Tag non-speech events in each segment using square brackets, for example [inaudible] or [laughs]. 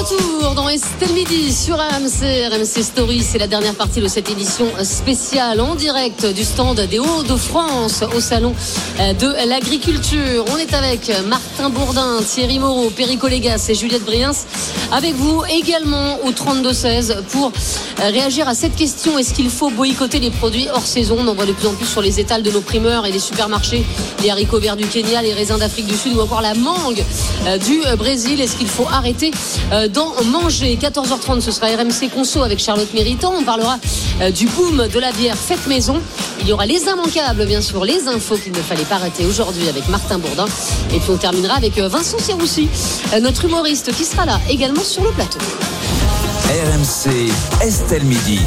Retour dans Estelle Midi sur RMC, RMC Story. C'est la dernière partie de cette édition spéciale en direct du stand des Hauts-de-France au Salon de l'Agriculture. On est avec Martin Bourdin, Thierry Moreau, Perico Légas et Juliette Briens. Avec vous également au 32-16 pour réagir à cette question. Est-ce qu'il faut boycotter les produits hors saison? On en voit de plus en plus sur les étals de nos primeurs et les supermarchés. Les haricots verts du Kenya, les raisins d'Afrique du Sud ou encore la mangue du Brésil. Est-ce qu'il faut arrêter d'en manger 14h30, ce sera RMC Conso avec Charlotte Méritant. On parlera du boom de la bière faite maison. Il y aura les immanquables, bien sûr, les infos qu'il ne fallait pas rater aujourd'hui avec Martin Bourdin. Et puis on terminera avec Vincent Siroussi, notre humoriste qui sera là également sur le plateau. RMC, Estelle Midi.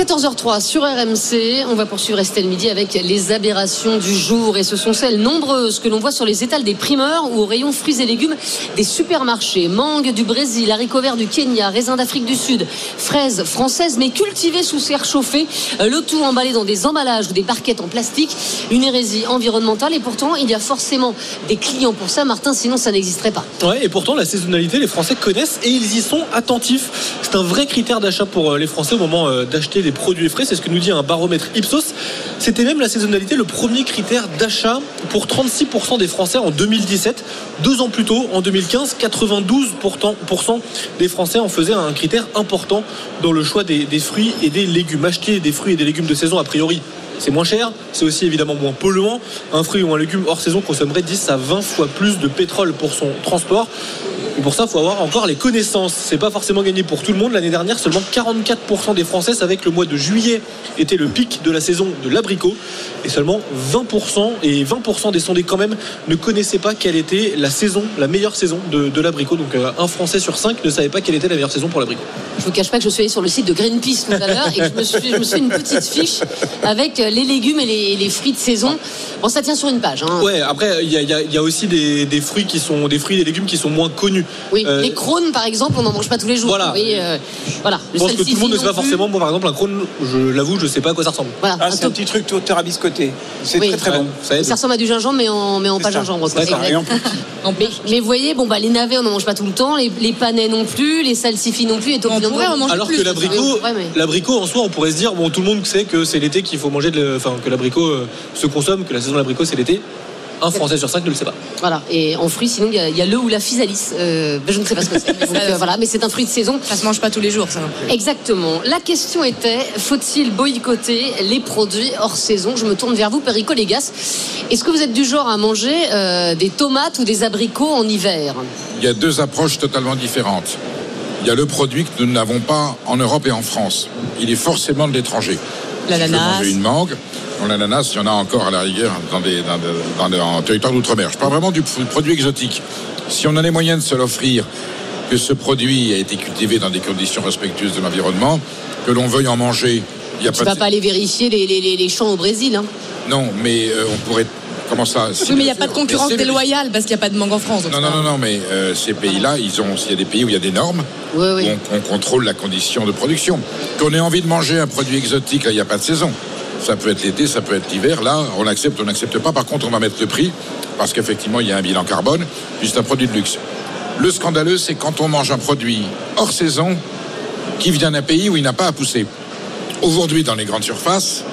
14h03 sur RMC, on va poursuivre Estelle Midi avec les aberrations du jour et ce sont celles nombreuses que l'on voit sur les étals des primeurs ou au rayon fruits et légumes des supermarchés. Mangue du Brésil, haricots verts du Kenya, raisins d'Afrique du Sud, fraises françaises mais cultivées sous serre chauffée, le tout emballé dans des emballages ou des barquettes en plastique, une hérésie environnementale et pourtant il y a forcément des clients pour ça Martin, sinon ça n'existerait pas. Ouais, et pourtant la saisonnalité les Français connaissent et ils y sont attentifs. C'est un vrai critère d'achat pour les Français au moment d'acheter des produits frais. C'est ce que nous dit un baromètre Ipsos. C'était même la saisonnalité le premier critère d'achat pour 36% des Français en 2017. Deux ans plus tôt, en 2015, 92% des Français en faisaient un critère important dans le choix des, fruits et des légumes. Acheter des fruits et des légumes de saison, a priori, c'est moins cher, c'est aussi évidemment moins polluant. Un fruit ou un légume hors saison consommerait 10 à 20 fois plus de pétrole pour son transport. Et pour ça, il faut avoir encore les connaissances. C'est pas forcément gagné pour tout le monde. L'année dernière, seulement 44% des Français savaient que le mois de juillet était le pic de la saison de l'abricot. Et seulement 20%, et 20% des sondés quand même, ne connaissaient pas quelle était la saison, la meilleure saison de, de l'abricot. Donc euh, un Français sur cinq ne savait pas quelle était la meilleure saison pour l'abricot. Je vous cache pas que je suis allé sur le site de Greenpeace tout à l'heure et que je me suis, je me suis fait une petite fiche avec les légumes et les, les, fruits de saison. Bon, ça tient sur une page. Hein. Ouais, après, il y, y, y a, aussi des, des, fruits qui sont des fruits et des légumes qui sont moins connus. Oui, euh, les crônes, par exemple, on n'en mange pas tous les jours. Voilà. Oui, euh, voilà. Je pense que tout le monde ne sait pas forcément. Moi, par exemple, un crône, je l'avoue, je ne sais pas à quoi ça ressemble. Voilà, ah, c'est un petit truc tout terrabiscoté. C'est oui. très très bon. Ça, ça, ressemble à du gingembre, mais en, mais en pas ça. gingembre. Et en en [laughs] mais, mais, vous voyez, bon, bah, les navets, on n'en mange pas tout le temps. Les, les panais non plus. Les salsifis non plus. Et on pourrait en manger Alors plus, que l'abricot, l'abricot, en soi, on pourrait se dire, bon, tout le monde sait que c'est l'été qu'il faut manger, de, enfin, que l'abricot euh, se consomme, que la saison de l'abricot, c'est l'été un Français sur cinq ne le sait pas. Voilà. Et en fruits, sinon, il y, y, a le ou la physalis. Euh, je ne sais pas ce que c'est. [laughs] euh, voilà, mais c'est un fruit de saison. Ça se mange pas tous les jours, ça. Exactement. La question était faut-il boycotter les produits hors saison? Je me tourne vers vous, Perico Légas. Est-ce que vous êtes du genre à manger euh, des tomates ou des abricots en hiver? Il y a deux approches totalement différentes. Il y a le produit que nous n'avons pas en Europe et en France. Il est forcément de l'étranger. L'ananas. Si une mangue, l'ananas, il y en a encore à la rigueur dans des, dans, en territoire d'outre-mer. Je parle vraiment du produit exotique. Si on a les moyens de se l'offrir, que ce produit a été cultivé dans des conditions respectueuses de l'environnement, que l'on veuille en manger, il y a tu pas. ne vas de... pas aller vérifier les, les, les, champs au Brésil. Hein. Non, mais euh, on pourrait. Comment ça Oui, mais il n'y a pas de concurrence déloyale parce qu'il n'y a pas de mangue en France. Non, non, non, non, mais euh, ces pays-là, ils ont. Il y a des pays où il y a des normes. Oui, oui. Où on, on, contrôle la condition de production. Qu'on ait envie de manger un produit exotique, là, il n'y a pas de saison. Ça peut être l'été, ça peut être l'hiver. Là, on accepte, on n'accepte pas. Par contre, on va mettre le prix parce qu'effectivement, il y a un bilan carbone. Puis c'est un produit de luxe. Le scandaleux, c'est quand on mange un produit hors saison qui vient d'un pays où il n'a pas à pousser. Aujourd'hui, dans les grandes surfaces,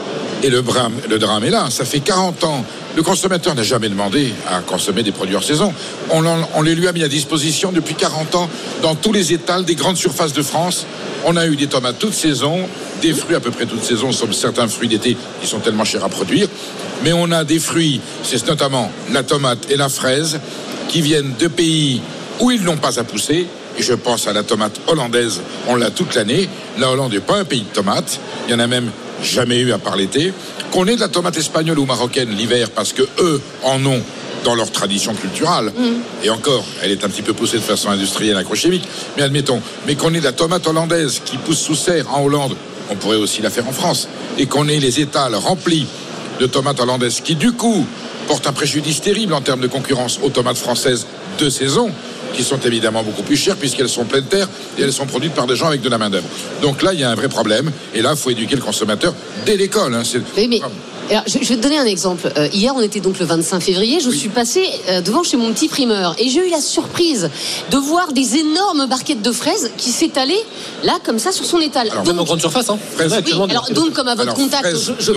et le drame, est là, ça fait 40 ans. Le consommateur n'a jamais demandé à consommer des produits hors saison. On, on, les lui a mis à disposition depuis 40 ans dans tous les étals des grandes surfaces de France. On a eu des tomates toute saison, des fruits à peu près toute saison, sauf certains fruits d'été qui sont tellement chers à produire. Mais on a des fruits, c'est notamment la tomate et la fraise, qui viennent de pays où ils n'ont pas à pousser. Et je pense à la tomate hollandaise, on l'a toute l'année. La Hollande n'est pas un pays de tomates. Il y en a même jamais eu à part l'été. Qu'on ait de la tomate espagnole ou marocaine l'hiver parce que eux en ont dans leur tradition culturelle. Mmh. Et encore, elle est un petit peu poussée de façon industrielle, agrochimique. Mais admettons, mais qu'on ait de la tomate hollandaise qui pousse sous serre en Hollande, on pourrait aussi la faire en France. Et qu'on ait les étals remplis de tomates hollandaises qui, du coup, portent un préjudice terrible en termes de concurrence aux tomates françaises de saison qui sont évidemment beaucoup plus chères puisqu'elles sont pleines terre et elles sont produites par des gens avec de la main-d'œuvre. Donc là, il y a un vrai problème. Et là, il faut éduquer le consommateur dès l'école. hein. C'est- Oui, mais alors, je, je vais te donner un exemple. Euh, hier, on était donc le 25 février. Je suis passée euh, devant chez mon petit primeur et j'ai eu la surprise de voir des énormes barquettes de fraises qui s'étalaient là, comme ça, sur son étal. Alors, Donc, Même en grande surface, hein. Fraises. Oui, alors donc comme à votre Alors, contact, fraises je, je.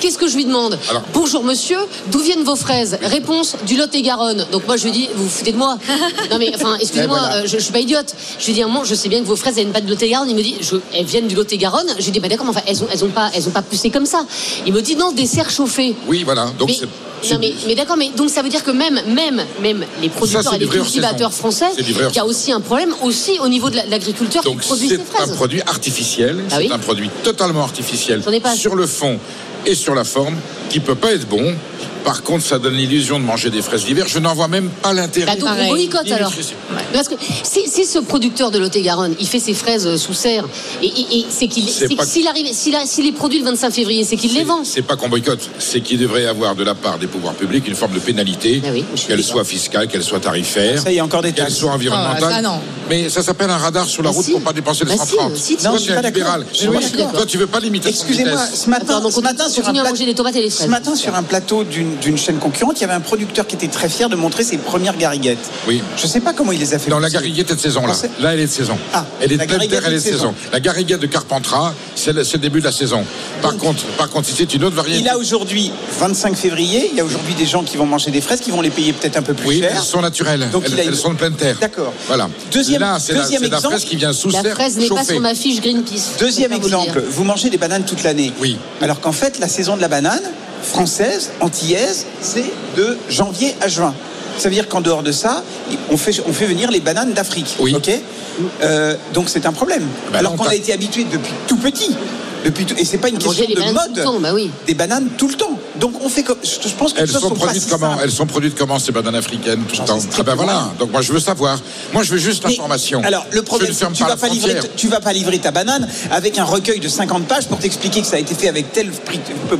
Qu'est-ce que je lui demande Alors. Bonjour monsieur, d'où viennent vos fraises Réponse du Lot-et-Garonne. Donc moi je lui dis, vous vous foutez de moi [laughs] Non mais enfin, excusez-moi, Et voilà. euh, je, je suis pas idiote. Je lui dis, un moment, je sais bien que vos fraises elles viennent pas de Lot-et-Garonne. Il me dit, elles viennent du Lot-et-Garonne. Je lui dis, bah d'accord, mais enfin, elles ont, elles ont pas, elles ont pas poussé comme ça. Il me dit des serres chauffées. Oui, voilà. Donc Mais, c'est- non, c'est- mais, mais d'accord, mais donc ça veut dire que même, même, même les producteurs c'est et les cultivateurs français, C'est il y a aussi un problème aussi au niveau de la- de l'agriculteur qui produit c'est ses un fraises. produit artificiel, Ah c'est oui un produit totalement artificiel pas sur le fond et sur la forme qui peut pas être bon. Par contre, ça donne l'illusion de manger des fraises d'hiver. Je n'en vois même pas l'intérêt. Bah donc on boycotte alors. Parce que si, si ce producteur de Lot-et-Garonne, il fait ses fraises euh, sous serre, et, et- et c'est qu'il, s'il arrive, s'il, les produit le 25 février, c'est qu'il les vend. C'est pas qu'on boycotte, c'est qu'il devrait y avoir de la part des pouvoirs publics une forme de pénalité, Ah oui, suis qu'elle soit fiscale, qu'elle soit tarifaire, Ça, il y a encore des qu'elle soit environnementale. Ah, ça, non. Mais ça s'appelle un radar sur la Bah route si. pour pas dépenser les Bah si, 130. si, tu- Non, Toi, je tu suis pas libéral. Toi, tu veux pas limiter Excusez-moi, ce matin, ce matin on sur un plat- des tomates et des fraises. Ce matin, sur un plateau d'une chaîne concurrente, il y avait un producteur qui était très fier de montrer ses premières gariguettes. Oui. Je ne sais pas comment il les a fait. Non, la gariguette est de saison là. Là, elle est de saison. Ah, elle est de pleine terre, elle est de saison. La gariguette de Carpentras, c'est le, début de la saison. Par contre, par contre, c'est une autre variété. Il a aujourd'hui 25 février. Il y a aujourd'hui des gens qui vont manger des fraises, qui vont les payer peut-être un peu plus Oui, cher. elles sont naturelles. Donc, elles, elles sont de pleine terre. D'accord. Voilà. Deuxième- Là, c'est la, fraise qui vient sous La fraise n'est pas sur ma fiche Greenpeace. Deuxième vous exemple, vous mangez des bananes toute l'année. Oui. Alors qu'en fait, la saison de la banane française, antillaise, c'est de janvier à juin. Ça veut dire qu'en dehors de ça, on fait, on fait venir les bananes d'Afrique. Oui. Ok Euh, Donc c'est un problème. Ben Alors non, qu'on a été habitué depuis tout petit. Depuis tout- et c'est pas une question de mode. temps, bah oui. Des bananes tout le temps. Donc on fait comme. Je je pense que Elles les sont sont produites comment. Elles sont produites comment ces bananes africaines tout J'en le temps Ah ben voilà. Donc moi je veux savoir. Moi je veux juste l'information. Alors le problème, c'est que tu vas pas livrer, tu vas pas livrer ta banane avec un recueil de 50 pages pour t'expliquer que ça a été fait avec tel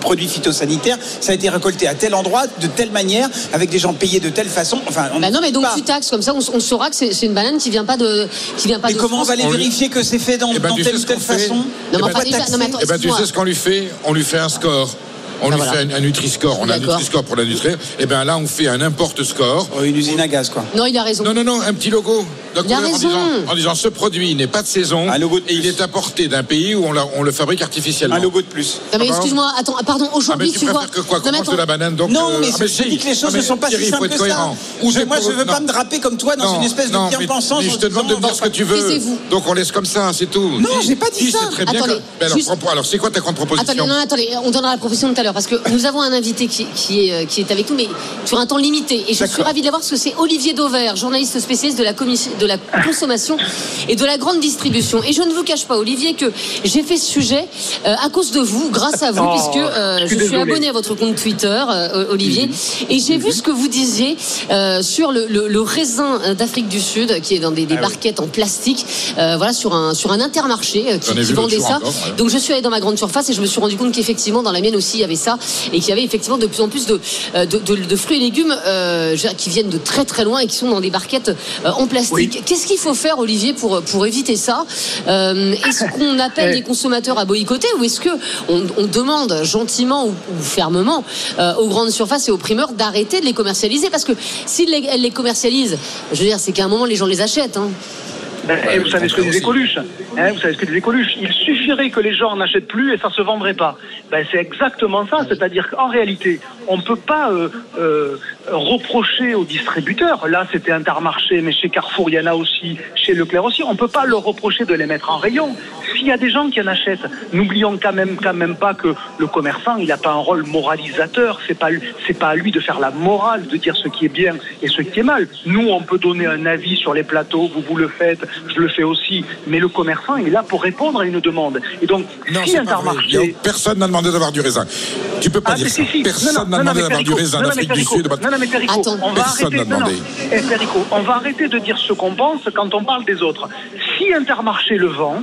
produit phytosanitaire, ça a été récolté à tel endroit, de telle manière, avec des gens payés de telle façon. Enfin, on Bah ne non, mais donc pas. tu taxes comme ça, on, on saura que c'est, une banane qui vient pas de, qui vient pas Mais de comment on va aller On lui- vérifier que c'est fait dans, Eh ben, dans telle ou telle façon Non, mais enfin, déjà- taxer non, mais attends, Eh ben, tu sais ce qu'on lui fait On lui fait un score. On Ah, lui voilà. fait un, un Nutri-Score. On a un. Nutri-Score pour l'industrie. Et bien là, on fait un importe score. Oh, Une usine à gaz, quoi. Non, il a raison. Non, non, non, un petit logo. De couleur en disant, en disant ce produit n'est pas de saison Un logo de et il est apporté d'un pays où on, l'a- on le fabrique artificiellement. Un logo de plus. Non, mais Ah, excuse-moi, attends, pardon, Ah, mais aujourd'hui, tu tu vois. que quoi Non, Qu'on mais mange de attends. la banane donc Non, euh, mais, ah, je si. dis que les choses Ah, ne mais sont pas Thierry, si simples que ça. Ou Je- moi, pour- je veux pas non. me draper comme toi dans Non, une espèce non, de mais- bien-pensance. mais en je te demande de me dire ce que tu veux. Donc on laisse comme ça, c'est tout. Non, j'ai pas dit ça. c'est très bien. Attendez, que- Mais alors, c'est quoi ta contre-proposition Attendez, non, attendez, on donnera la proposition tout à l'heure parce que [coughs] nous avons un invité qui, qui est, euh, qui est avec nous, mais sur un temps limité. Et je suis ravie de l'avoir parce que c'est Olivier Dauvert, journaliste spécialiste de la, commission, de la consommation et de la grande distribution. Et je ne vous cache pas, Olivier, que j'ai fait ce sujet euh, à cause de vous, grâce à vous, Oh, puisque euh, je suis désolé. abonné à votre compte Twitter, euh, Olivier, et j'ai vu ce que vous disiez euh, sur le, le- le raisin euh, d'Afrique du Sud, qui est dans des, des barquettes en plastique, euh, voilà, sur un, sur un intermarché euh, qui, qui vendait ça. encore, ouais. Donc je suis allée dans ma grande surface et je me suis rendu compte qu'effectivement dans la mienne aussi il y avait ça et qu'il y avait effectivement de plus en plus de, euh, de, de- de fruits et légumes euh, qui viennent de très très loin et qui sont dans des barquettes euh, en plastique. Oui. Qu'est-ce qu'il faut faire Olivier pour, pour éviter ça Euh, Est-ce qu'on [laughs] appelle les consommateurs à boycotter ou est-ce que on, on demande gentiment ou, ou fermement euh, aux grandes surfaces et aux primeurs d'arrêter de les commercialiser? Parce que s'ils les, elles les commercialisent, je veux dire c'est qu'à un moment les gens les achètent. hein. Ben, Ouais, et vous savez ce que disait Coluche hein, Vous savez ce que disait Coluche Il suffirait que les gens en achètent plus et ça se vendrait pas. Ben, c'est exactement ça. C'est-à-dire qu'en réalité, on ne peut pas euh, euh, reprocher aux distributeurs. Là, c'était Intermarché, mais chez Carrefour, il y en a aussi, chez Leclerc aussi. On ne peut pas leur reprocher de les mettre en rayon. S'il y a des gens qui en achètent, n'oublions quand même, quand même pas que le commerçant, il n'a pas un rôle moralisateur. C'est pas, c'est pas à lui de faire la morale, de dire ce qui est bien et ce qui est mal. Nous, on peut donner un avis sur les plateaux. Vous, vous le faites, je le fais aussi. Mais le commerçant, il est là pour répondre à une demande. Et donc, Non, si Intermarché. Personne n'a demandé d'avoir du raisin. Tu peux pas Ah, dire ça. si, si. Personne n'a demandé d'avoir du raisin d'Afrique du Sud. Non, non, mais Perico, Attends. on va Personne arrêter. n'a non, non. demandé. Perico, on va arrêter de dire ce qu'on pense quand on parle des autres. Si Intermarché le vend,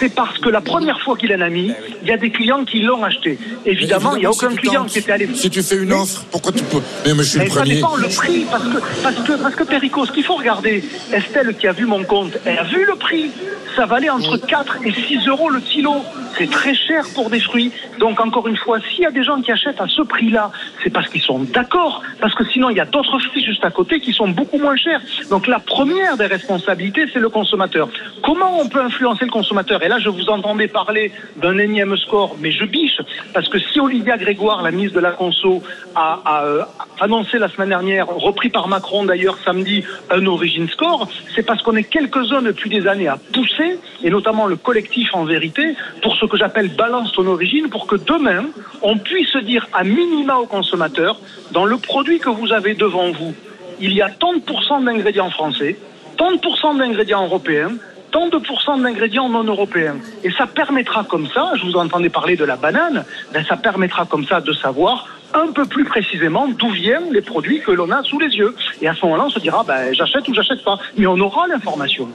c'est parce que la première fois qu'il en a mis, il y a des clients qui l'ont acheté. Évidemment, il n'y a aucun client qui était allé. Si tu fais une offre, pourquoi tu peux. Mais moi, je suis Mais le ça dépend le prix, parce que, parce que, parce que Perico, ce qu'il faut regarder, Estelle qui a vu mon compte, elle a vu le prix. Ça valait entre 4 et 6 euros le kilo. C'est très cher pour des fruits. Donc, encore une fois, s'il y a des gens qui achètent à ce prix-là, c'est parce qu'ils sont d'accord. Parce que sinon, il y a d'autres fruits juste à côté qui sont beaucoup moins chers. Donc, la première des responsabilités, c'est le consommateur. Comment on peut influencer le consommateur? Et là, je vous entendais parler d'un énième score, mais je biche. Parce que si Olivia Grégoire, la ministre de la Conso, a, euh, annoncé la semaine dernière, repris par Macron d'ailleurs samedi, un origin score, c'est parce qu'on est quelques-uns depuis des années à pousser, et notamment le collectif en vérité, pour ce que j'appelle balance ton origine, pour que demain, on puisse dire à minima aux consommateurs, dans le produit que vous avez devant vous, il y a tant de pourcents d'ingrédients français, tant de pourcents d'ingrédients européens, tant de pourcents d'ingrédients non européens. Et ça permettra comme ça, je vous entendais parler de la banane, ben ça permettra comme ça de savoir un peu plus précisément d'où viennent les produits que l'on a sous les yeux. Et à ce moment-là, on se dira, ben, j'achète ou j'achète pas. Mais on aura l'information.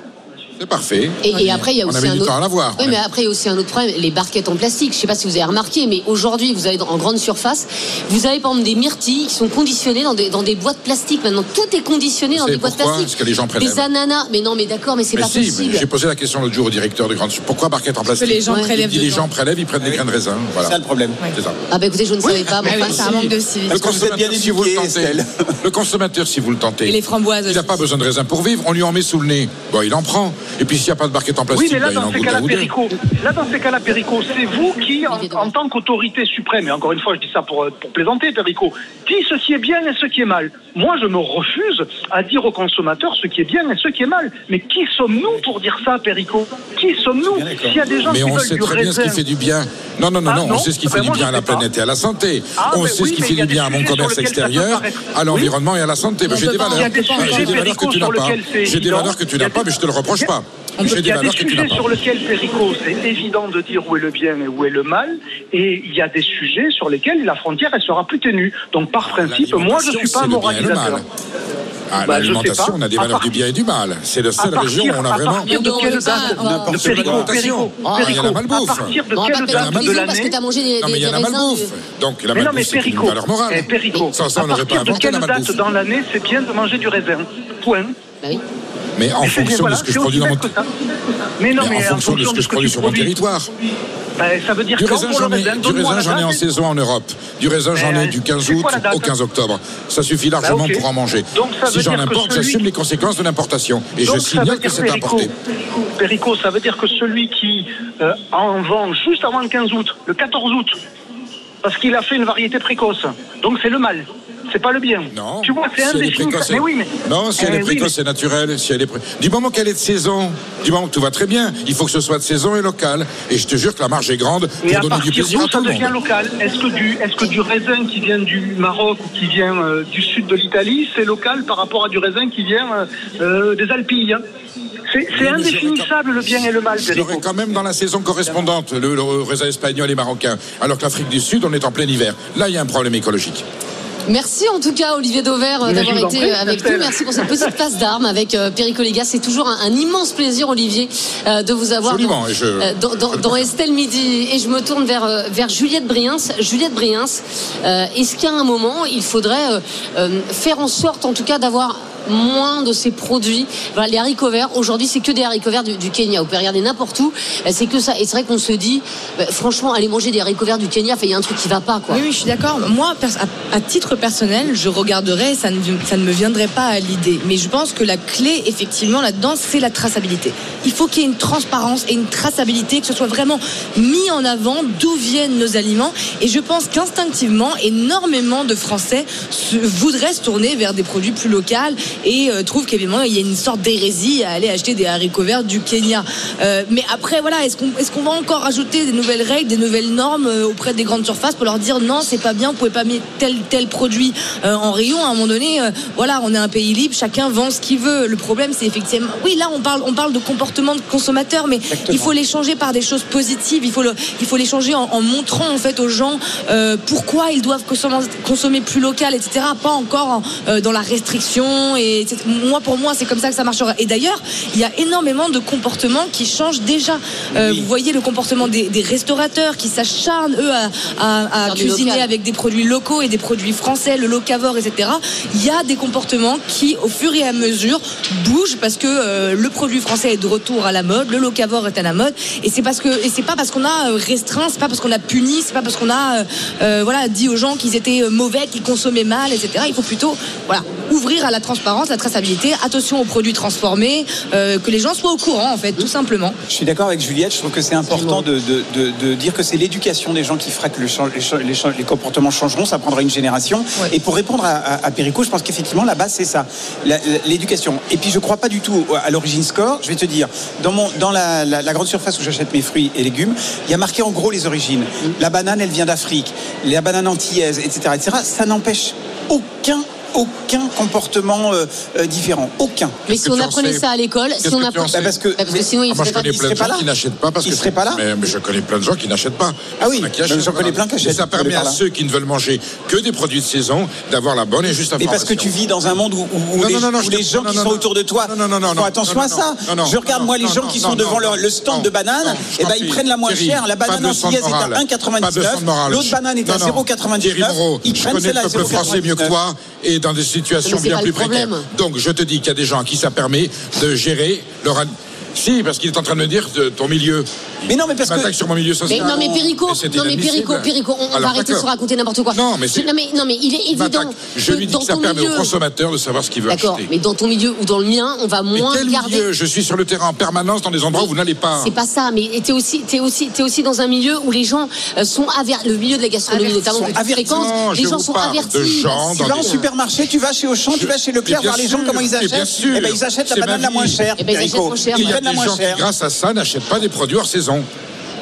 C'est parfait. Et, et après, il y a On aussi avait un du autre. temps à l'avoir. Oui, mais après, il y a aussi un autre problème, les barquettes en plastique. Je sais pas si vous avez remarqué, mais aujourd'hui, vous avez dans- en grande surface, vous avez par exemple des myrtilles qui sont conditionnées dans des, dans des boîtes plastiques. Maintenant, tout est conditionné dans des boîtes plastiques. Parce que les gens prélèvent. Des ananas. Mais non, mais d'accord, mais c'est pas si, possible. j'ai posé la question l'autre jour au directeur de grande Pourquoi barquette en Parce que plastique les gens Ouais. Il prélèvent dit les gens prélèvent, ils prennent des grains de raisin. C'est ça le problème. C'est ça. Ah bah écoutez, je ne savais pas. mais Ah enfin, c'est un manque de civisme. Le consommateur, si vous le tentez, Estelle. le consommateur, si vous le tentez, Et les framboises il n'a pas besoin de raisin pour vivre. On lui en met sous le nez. Bon, il en prend. Et puis s'il n'y a pas de barquette en Oui, plastique, mais là, il en dans ces cas-là. Perico, là, dans ces cas-là, Perico, c'est vous qui, en, en tant qu'autorité suprême, et encore une fois, je dis ça pour, pour plaisanter, Perico, dit ce qui est bien et ce qui est mal. Moi, je me refuse à dire aux consommateurs ce qui est bien et ce qui est mal. Mais qui sommes-nous pour dire ça, Perico? Qui sommes-nous S'il y a des gens Mais qui on veulent sait du très bien ce qui fait du bien. Non, non, non, Ah, non, on sait ce qui Ben fait du bien à la planète et à la santé. Ah, on ben sait oui, ce qui fait du bien à mon commerce extérieur, à Oui. l'environnement et à la santé. J'ai des valeurs. Que tu n'as pas. J'ai des valeurs que tu n'as pas, mais je te le reproche pas. Il y a des sujets sur lesquels, Perico, c'est évident de dire où est le bien et où est le mal. Et il y a des sujets sur lesquels la frontière, elle sera plus ténue. Donc, par principe, moi, je ne suis pas moralisateur. À Bah, l'alimentation, on a des valeurs part- du bien et du mal. C'est la seule partir, région où on a à vraiment. partir de quelle date n'importe de quoi. Perico, Ah, il y en a Perico, malbouffe. à partir de quelle la date de prison parce que l'année t'as mangé des, Non, mais il y a la malbouffe. Donc la Mais non, mais malbouffe, c'est une valeur morale. Perico, Sans ça, on n'aurait pas partir de inventé quelle la malbouffe. date dans l'année c'est bien de manger du raisin Point. Bah. Mais en fonction de ce que je produis dans mon mais en fonction de ce que je produis sur mon territoire. ça veut dire Du raisin, j'en ai, en saison en Europe. Du raisin, j'en ai du 15 c'est août au 15 octobre. Ça suffit largement Bah, ok. pour en manger. Si j'en importe, j'assume les conséquences de l'importation. Et je signale que c'est importé. Perico, ça veut dire que celui qui euh, en vend juste avant le 15 août, le 14 août, parce qu'il a fait une variété précoce, donc c'est le mal. C'est pas le bien. Non. Tu vois, c'est si est Mais oui, mais. Non, si elle Eh est oui, précoce, c'est naturel. Si elle est pré- Du moment qu'elle est de saison, du moment que tout va très bien, il faut que ce soit de saison et local. Et je te jure que la marge est grande mais- pour à donner du plaisir à ça tout le devient local Est-ce que, du, est-ce que du raisin qui vient du Maroc ou qui vient euh, du sud de l'Italie, c'est local par rapport à du raisin qui vient euh, euh, des Alpilles hein C'est indéfinissable le bien et le mal, Je l'aurais Perico. quand même dans la saison correspondante, le, le raisin espagnol et marocain. Alors que l'Afrique du Sud, on est en plein hiver. Là, il y a un problème écologique. Merci en tout cas Olivier Dauvert euh, d'avoir été prie, euh, avec nous. Merci pour cette petite passe d'armes avec euh, Perico Légas. C'est toujours un, un immense plaisir Olivier de vous avoir Absolument, dans, je- dans, dans- dans Estelle Midi. Et je me tourne vers, vers Juliette Briens. Juliette Briens, euh, est-ce qu'à un moment il faudrait euh, faire en sorte en tout cas d'avoir moins de ces produits. Voilà, les haricots verts, aujourd'hui, c'est que des haricots verts du, Kenya. Vous pouvez regarder n'importe où, euh, c'est que ça. Et c'est vrai qu'on se dit, bah, franchement, aller manger des haricots verts du Kenya, enfin, il y a un truc qui va pas, quoi. Oui, oui, je suis d'accord. Moi, à, titre personnel, je regarderais, ça ne, me viendrait pas à l'idée. Mais je pense que la clé, effectivement, là-dedans, c'est la traçabilité. Il faut qu'il y ait une transparence et une traçabilité, que ce soit vraiment mis en avant d'où viennent nos aliments. Et je pense qu'instinctivement, énormément de Français voudraient se tourner vers des produits plus locaux et euh, trouvent qu'évidemment, il y a une sorte d'hérésie à aller acheter des haricots verts du Kenya. Euh, mais après, voilà, est-ce qu'on est qu'on va encore rajouter des nouvelles règles, des nouvelles normes euh, auprès des grandes surfaces pour leur dire non, c'est pas bien, vous pouvez pas mettre tel tel produit en rayon? À un moment donné Voilà, on est un pays libre, chacun vend ce qu'il veut. Le problème, c'est effectivement, oui, là, on parle, on parle de comportement de consommateur, mais il faut les changer par des choses positives. Il faut le, il faut les changer en, en montrant en fait aux gens euh, pourquoi ils doivent consommer, consommer plus local, etc. Pas encore en, euh, dans la restriction et, et moi pour moi c'est comme ça que ça marchera. Et d'ailleurs, il y a énormément de comportements qui changent déjà. Euh, Oui. Vous voyez le comportement des, des restaurateurs qui s'acharnent eux à, cuisiner avec des produits locaux et des produits français, le locavore, etc. Il y a des comportements qui, au fur et à mesure, bougent parce que euh, le produit français est de retour à la mode, le locavore est à la mode, et c'est parce que et c'est pas parce qu'on a euh, restreint, c'est pas parce qu'on a puni, c'est pas parce qu'on a euh, voilà dit aux gens qu'ils étaient mauvais, qu'ils consommaient mal, etc. Il faut plutôt voilà ouvrir à la transparence, la traçabilité, attention aux produits transformés, euh, que les gens soient au courant en fait, tout simplement. Je suis d'accord avec Juliette, je trouve que c'est important de, de- de- de dire que c'est l'éducation des gens qui fera que le les, comportements changeront, ça prendra une génération. Ouais. Et pour répondre à, à, à Perico, je pense qu'effectivement la base c'est ça, l'éducation. Et puis je crois pas du tout à l'origine score, je vais te dire, dans, mon, dans la, la- la grande surface où j'achète mes fruits et légumes, il y a marqué en gros les origines. La banane elle vient d'Afrique, la banane antillaise, etc. etc. Ça n'empêche aucun aucun comportement euh, euh, différent. Aucun. Mais si on apprenait ça à l'école, si on apprenait. Bah, parce que, Bah, parce que sinon, il Ah, moi, je serait pas- connais il plein de serait pas gens là. qui n'achètent pas parce Il que serait pas là. Mais, mais je connais plein de gens qui n'achètent pas. Ah oui, mais j'en connais plein qui achètent, Et ça permet à là. ceux qui ne veulent manger que des produits de saison d'avoir la bonne et juste Mais information. parce que tu vis dans un monde où, où- où Non, les, non, non, non, où je les te- gens qui sont autour de toi font attention à ça. je regarde moi les gens qui sont devant le stand de bananes, et ben t'en ils prennent la moins chère. La banane antillaise est à morale. Pas de leçon 1,99. de morale. L'autre banane est à Non, non. Thierry 0,99. Moreau, Ils je prennent connais celle à le peuple français mieux que 0,99. toi et dans des situations bien plus précaires. Donc je te dis qu'il y a des gens à qui ça permet de gérer leur. Si, parce qu'il est en train de me dire de ton milieu. Mais non, mais parce que sur mon milieu Mais social. non mais Perico, Mais non mais. Perico, Perico, on, on va arrêter de se d'accord. raconter n'importe quoi. Non, mais c'est- non mais non mais il est évident. Je que lui dis dans que ça permet milieu- au consommateur de savoir ce qu'il veut D'accord, acheter. mais dans ton milieu ou dans le mien, on va Mais moins quel garder. milieu? Je suis sur le terrain en permanence dans des endroits où vous n'allez pas. C'est pas ça, mais t'es aussi, t'es aussi, t'es aussi dans un milieu où les gens euh, sont avertis. Le milieu de la gastronomie, Avertis, notamment sont que tu avertis. fréquentes, Non, les gens sont parle de avertis. gens tu dans vas au supermarché, tu vas chez Auchan, tu vas chez Leclerc Mais bien voir les gens comment ils mais bien achètent. sûr. Eh ben ils achètent la banane la moins chère. Eh ben, ils achètent Perico. moins cher. La moins gens qui, chère. grâce à ça, n'achètent pas des produits hors saison.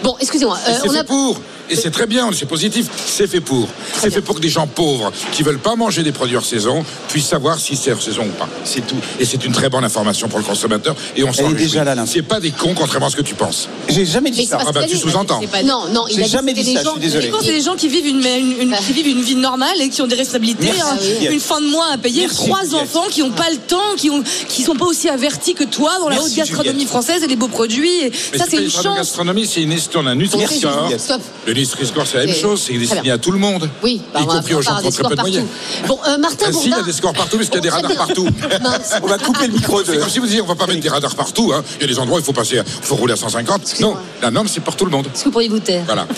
Bon, excusez-moi, euh, on a. pour. Et c'est très bien, c'est positif. C'est fait pour. C'est fait pour que des gens pauvres qui veulent pas manger des produits hors saison puissent savoir si c'est hors saison ou pas. C'est tout. Et c'est une très bonne information pour le consommateur. Et on s'en Elle est réjouit. déjà là. C'est pas des cons, contrairement à ce que tu penses. J'ai jamais Mais dit ça. Ah bah, tu sous-entends. Non, non, il J'ai a dit jamais dit ça, des je suis gens- désolé. C'est des gens qui vivent une, une- une- qui vivent une vie normale et qui ont des responsabilités, Merci, hein, Juliette. une fin de mois à payer, Merci, trois Juliette. enfants qui n'ont pas le temps, qui ont, qui sont pas aussi avertis que toi dans la Merci, haute gastronomie Juliette. française et les beaux produits. Et Mais ça, c'est une chance. gastronomie, c'est une histoire d'un. Juliette. Stop. Le Nutri-Score, c'est la même chose. C'est bien. à tout le monde. Oui, bah, y compris aux gens qui ont des très peu de scores moyens. partout. Bon, euh, Martin Ah, si, il y a Bourdin. des scores partout, parce qu'il y a des [laughs] radars partout. On va couper le micro [laughs] C'est de. comme si vous disiez, on va pas mettre des radars partout. hein. Il y a des endroits où il faut passer, il faut rouler à 150. Excusez-moi. Non, la norme, c'est pour tout le monde. Est-ce que vous pourriez vous taire Voilà. [laughs]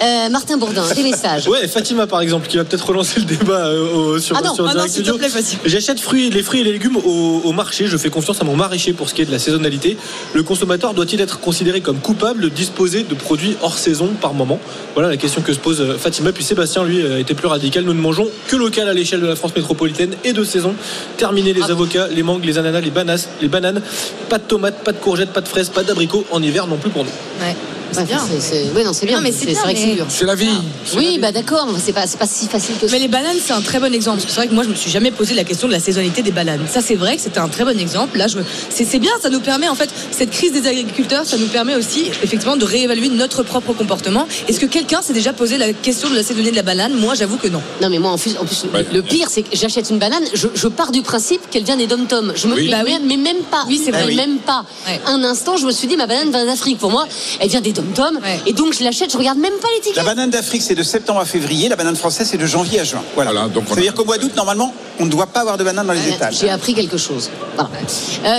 Euh, Martin Bourdin, des messages. Ouais, Fatima par exemple, qui va peut-être relancer le débat euh, au- sur, Ah non, sur ah non, s'il te plaît. J'achète fruits, les fruits et les légumes au, au marché. Je fais confiance à mon maraîcher pour ce qui est de la saisonnalité. Le consommateur doit-il être considéré comme coupable de disposer de produits hors saison par moment Voilà la question que se pose euh, Fatima. Puis Sébastien, lui, a été plus radical. Nous ne mangeons que local à l'échelle de la France métropolitaine et de saison. Terminez les Ah avocats, les mangues, les ananas, les bananes, les bananes. Pas de tomates, pas de courgettes, pas de fraises, pas d'abricots en hiver non plus pour nous. Ouais. C'est Ouais, bien. c'est- c'est- non, c'est bien. Non, mais c'est bien, vrai que c'est dur. C'est la vie. C'est Oui, bah d'accord, mais c'est pas, c'est pas si facile que ça. Mais les bananes, c'est un très bon exemple. Parce que c'est vrai que moi, je me suis jamais posé la question de la saisonnalité des bananes. Ça, c'est vrai que c'était un très bon exemple. Là, je me... c'est, c'est bien, ça nous permet, en fait, cette crise des agriculteurs, ça nous permet aussi, effectivement, de réévaluer notre propre comportement. Est-ce que quelqu'un s'est déjà posé la question de la saisonnalité de la banane? Moi, j'avoue que non. Non, mais moi, en plus, en plus Ouais. le pire, c'est que j'achète une banane, je, je pars du principe qu'elle vient des dom-toms. Je me Oui. Bah oui. mais même pas. Oui, c'est vrai. Même pas. Ouais. Un instant, je me suis dit, ma banane vient d'Afrique. Pour moi, elle vient des Ouais. Et donc, je l'achète, je regarde même pas La l'étiquette. banane d'Afrique, c'est de septembre à février. La banane française, c'est de janvier à juin. Voilà. Voilà, donc on Ça veut a- dire qu'au mois d'août, normalement, on ne doit pas avoir de banane dans les étals. J'ai appris quelque chose. Voilà.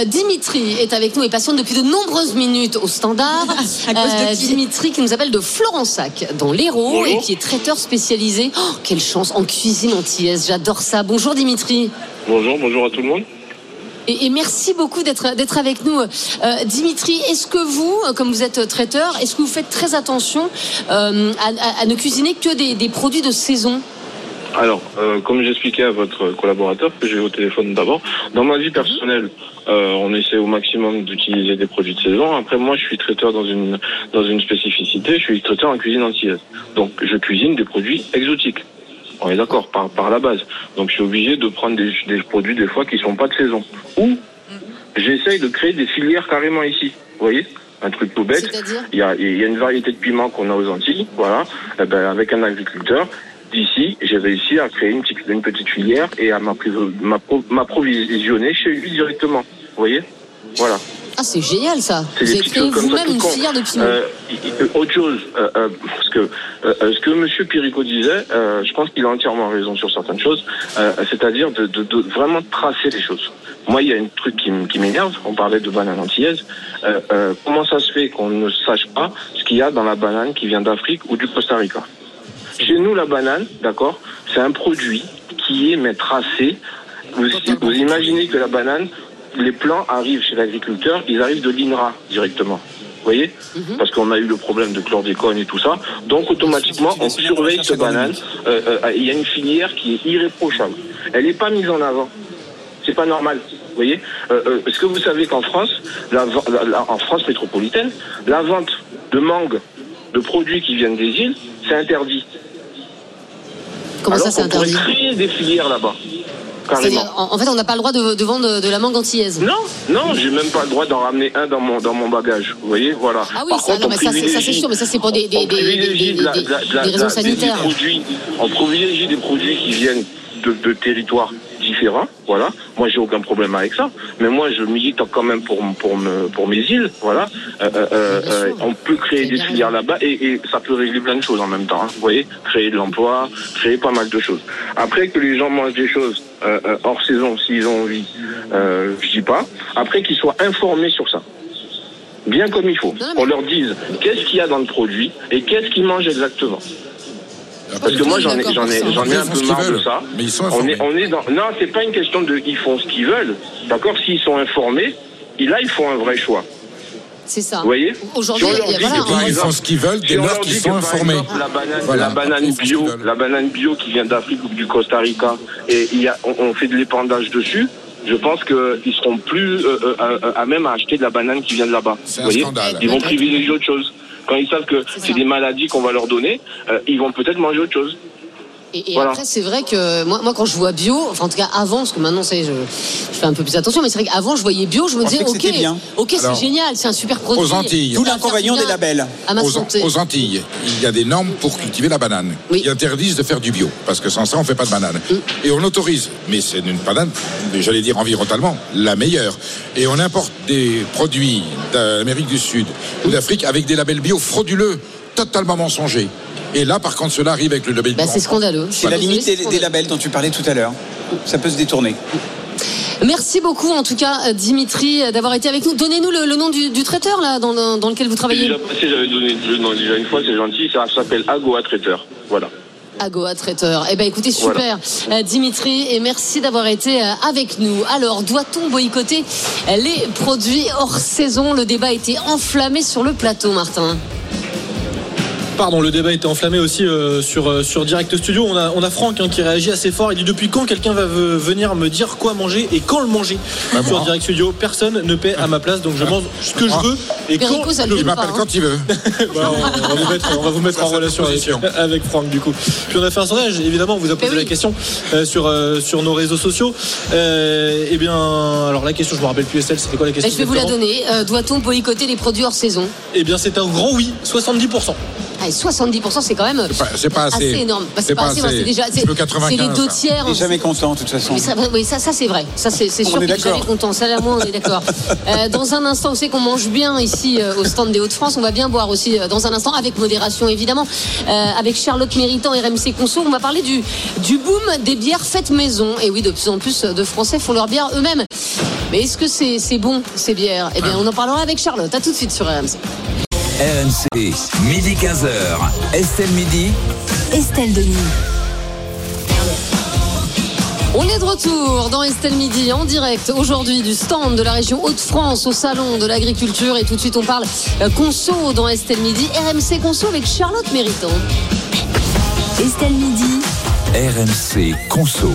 Euh, Dimitri est avec nous et patiente depuis de nombreuses minutes au standard. [laughs] À cause de qui Dimitri qui nous appelle de Florensac dans l'Hérault et qui est traiteur spécialisé. Oh, quelle chance en cuisine antillaise. J'adore ça. Bonjour Dimitri. Bonjour, bonjour à tout le monde. Et, merci beaucoup d'être avec nous, Euh, Dimitri. Est-ce que vous, euh, comme vous êtes traiteur, est-ce que vous faites très attention euh, à, ne cuisiner que des, produits de saison? Alors, comme j'expliquais à votre collaborateur que j'ai au téléphone d'abord, dans ma vie personnelle, on essaie au maximum d'utiliser des produits de saison. Après, moi, je suis traiteur dans une dans une spécificité. Je suis traiteur en cuisine antillaise. Donc, je cuisine des produits exotiques. On est d'accord par par la base. Donc, je suis obligé de prendre des, des produits des fois qui sont pas de saison. Ou j'essaye de créer des filières carrément ici. Vous voyez, un truc tout bête. Il y a, il y a une variété de piments qu'on a aux Antilles, voilà. Eh ben, avec un agriculteur, d'ici, j'ai réussi à créer une petite, une petite filière et à m'appro- m'appro- m'approvisionner chez lui directement. Vous voyez? Voilà. Ah, c'est génial ça. C'est Vous avez créé vous-même une filière de piment. Euh, autre chose, euh, euh, parce que euh, ce que Monsieur Pirico disait, je pense qu'il a entièrement raison sur certaines choses, c'est-à-dire de, de- de vraiment tracer les choses. Moi, il y a un truc qui, m- m'énerve. On parlait de banane antillaise. Comment ça se fait qu'on ne sache pas ce qu'il y a dans la banane qui vient d'Afrique ou du Costa Rica? Chez nous, la banane, d'accord, c'est un produit qui est mais tracé. Vous, vous imaginez que la banane, les plants arrivent chez l'agriculteur, ils arrivent de l'INRA directement. Vous voyez Parce qu'on a eu le problème de chlordécone et tout ça. Donc automatiquement, on surveille cette banane. Euh, euh, Il y a une filière qui est irréprochable. Elle n'est pas mise en avant. C'est pas normal. Vous voyez Euh, Est-ce que vous savez qu'en France, la ven- la- la- en France métropolitaine, la vente de mangue, de produits qui viennent des îles, c'est interdit. Comment Alors ça, c'est interdit créer des filières là-bas. Carrément. En, en fait, on n'a pas le droit de, de vendre de la mangue antillaise. Non, non, j'ai même pas le droit d'en ramener un dans mon dans mon bagage. Vous voyez, voilà. Ah oui, Par ça, contre, non, on mais ça, c'est- sûr, mais ça, c'est pour des- raisons sanitaires. produits- on privilégie des produits qui viennent de, de territoires différents. Voilà. Moi, j'ai aucun problème avec ça. Mais moi, je milite quand même pour pour me pour mes îles. Voilà. Euh, euh, euh, on peut créer des filières là-bas et, et ça peut régler plein de choses en même temps. hein. Vous voyez, créer de l'emploi, créer pas mal de choses. Après que les gens mangent des choses hors saison s'ils ont envie, je dis pas. Après qu'ils soient informés sur ça bien comme il faut. Non, mais- On leur dise qu'est-ce qu'il y a dans le produit et qu'est-ce qu'ils mangent exactement. Parce que moi j'en ai j'en j'en un peu marre de ça. mais ils sont on informés. est on est dans non c'est pas une question de ils font ce qu'ils veulent. D'accord s'ils sont informés là ils font un vrai choix. C'est ça. Vous voyez Aujourd'hui, Si il y a- voilà, Ils font ce qu'ils veulent si dès on lors qu'ils sont informés. exemple, La banane, Voilà, la banane bio, la banane bio qui vient d'Afrique ou du Costa Rica, et il y a, on, on fait de l'épandage dessus. Je pense qu'ils seront plus euh, euh, à, à même à acheter de la banane qui vient de là-bas. C'est un voyez scandale. Ils vont privilégier autre chose. Quand ils savent que C'est des maladies qu'on va leur donner, euh, ils vont peut-être manger autre chose. Et, et Voilà. après, c'est vrai que moi, moi, quand je vois bio, enfin, en tout cas avant, parce que maintenant, ça y est, je, je fais un peu plus attention, mais c'est vrai qu'avant, je voyais bio, je me disais, ok, ok, c'est génial, c'est un super produit. aux Antilles. Tout l'inconvénient des labels. À ma Aux, santé. aux Antilles, il y a des normes pour cultiver la banane. Oui. Ils interdisent de faire du bio, parce que sans ça, on ne fait pas de banane. Et on autorise, mais c'est une banane, j'allais dire environnementalement, la meilleure. Et on importe des produits d'Amérique du Sud ou d'Afrique avec des labels bio frauduleux, totalement mensongers. Et là, par contre, cela arrive avec le label Bah, c'est scandaleux. C'est la limite des, des labels dont tu parlais tout à l'heure. Ça peut se détourner. Merci beaucoup, en tout cas, Dimitri, d'avoir été avec nous. Donnez-nous le, le nom du, du traiteur, là, dans, le- dans lequel vous travaillez. Déjà passé, j'avais donné le nom déjà une fois, c'est gentil. Ça s'appelle Agoa Traiteur. Voilà. Agoa Traiteur. Eh ben écoutez, super, Euh, Dimitri, et merci d'avoir été euh, avec nous. Alors, doit-on boycotter les produits hors saison? Le débat a été enflammé sur le plateau, Martin. Pardon, le débat était enflammé aussi euh, sur, euh, sur Direct Studio. On a, on a Franck hein, qui réagit assez fort. Il dit Depuis quand quelqu'un va ve- venir me dire quoi manger et quand le manger Sur moi. Direct Studio, personne ne paie à ma place, donc je mange ce que je veux et quand Perico, ça je le veux. Il m'appelle hein. quand il veut. [laughs] Voilà, on, va vous mettre, on va vous mettre Ça, en relation avec, Franck du coup. Puis on a fait un sondage, évidemment, on vous a posé oui. la question euh, sur, euh, sur nos réseaux sociaux. Euh, eh bien, alors la question, je me rappelle plus Estelle, c'était quoi la Ben, question je vais vous la donner. Euh, doit-on boycotter les produits hors saison? Eh bien, c'est un grand oui, 70%. Allez, 70%, c'est quand même C'est pas- pas assez. assez énorme. Bah, c'est pas assez, moi, c'est déjà. C'est le c'est 95. les deux tiers. On n'est jamais content, de toute façon. Oui, ça, oui, ça, ça, c'est vrai. Ça, c'est On sûr est qu'il est jamais content. Ça, là, moi, on est d'accord. [laughs] Euh, dans un instant, vous savez qu'on mange bien ici euh, au stand des Hauts-de-France. On va bien boire aussi euh, dans un instant, avec modération évidemment, Euh, avec Charlotte Méritant, RMC Conso. On va parler du, du boom des bières faites maison. Et oui, de plus en plus de Français font leur bière eux-mêmes. Mais est-ce que c'est c'est bon, ces bières? Eh bien, on en parlera avec Charlotte. À tout de suite sur RMC. RMC, midi 15h. Estelle Midi. Estelle Denis. On est de retour dans Estelle Midi en direct aujourd'hui du stand de la région Hauts-de-France au salon de l'agriculture et tout de suite on parle euh, conso dans Estelle Midi, RMC Conso avec Charlotte Méritant. Estelle Midi. RMC Conso.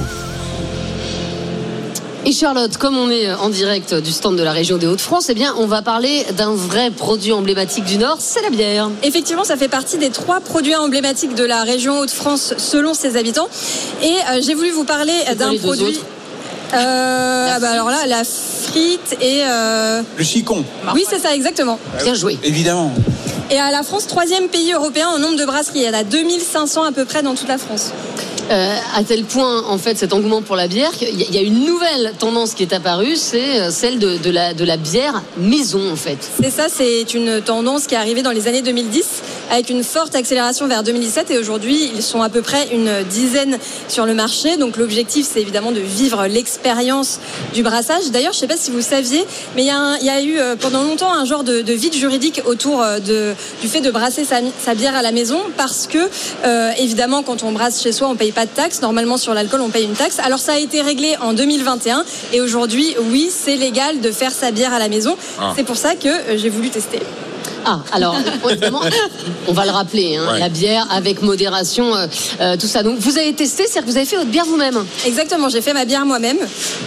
Et Charlotte, comme on est en direct du stand de la région des Hauts-de-France, eh bien on va parler d'un vrai produit emblématique du Nord, c'est la bière. Effectivement, ça fait partie des trois produits emblématiques de la région Hauts-de-France selon ses habitants. Et euh, j'ai voulu vous parler d'un produit. Euh, La bah alors là, la frite et. euh, Le chicon, Oui, c'est ça, exactement. Bien joué. évidemment. Et à la France, troisième pays européen en nombre de brasseries. Il y en a 2500 à peu près dans toute la France. Euh, à tel point, en fait, cet engouement pour la bière, qu'il y, a- une nouvelle tendance qui est apparue, c'est euh, celle de, de la, de la bière maison, en fait. C'est ça, c'est une tendance qui est arrivée dans les années 2010 avec une forte accélération vers 2017 et aujourd'hui ils sont à peu près une dizaine sur le marché. Donc l'objectif c'est évidemment de vivre l'expérience du brassage. D'ailleurs je ne sais pas si vous saviez, mais il y a, un- il y a eu euh, pendant longtemps un genre de, de vide juridique autour euh, de, du fait de brasser sa, sa bière à la maison parce que euh, évidemment quand on brasse chez soi on paye pas de taxe. Normalement sur l'alcool on paye une taxe. Alors ça a été réglé en 2021 et aujourd'hui oui c'est légal de faire sa bière à la maison. Ah. C'est pour ça que j'ai voulu tester. Ah, alors, évidemment, on va le rappeler, hein, Ouais. la bière avec modération, euh, euh, tout ça. Donc, vous avez testé, c'est-à-dire que vous avez fait votre bière vous-même Exactement, j'ai fait ma bière moi-même.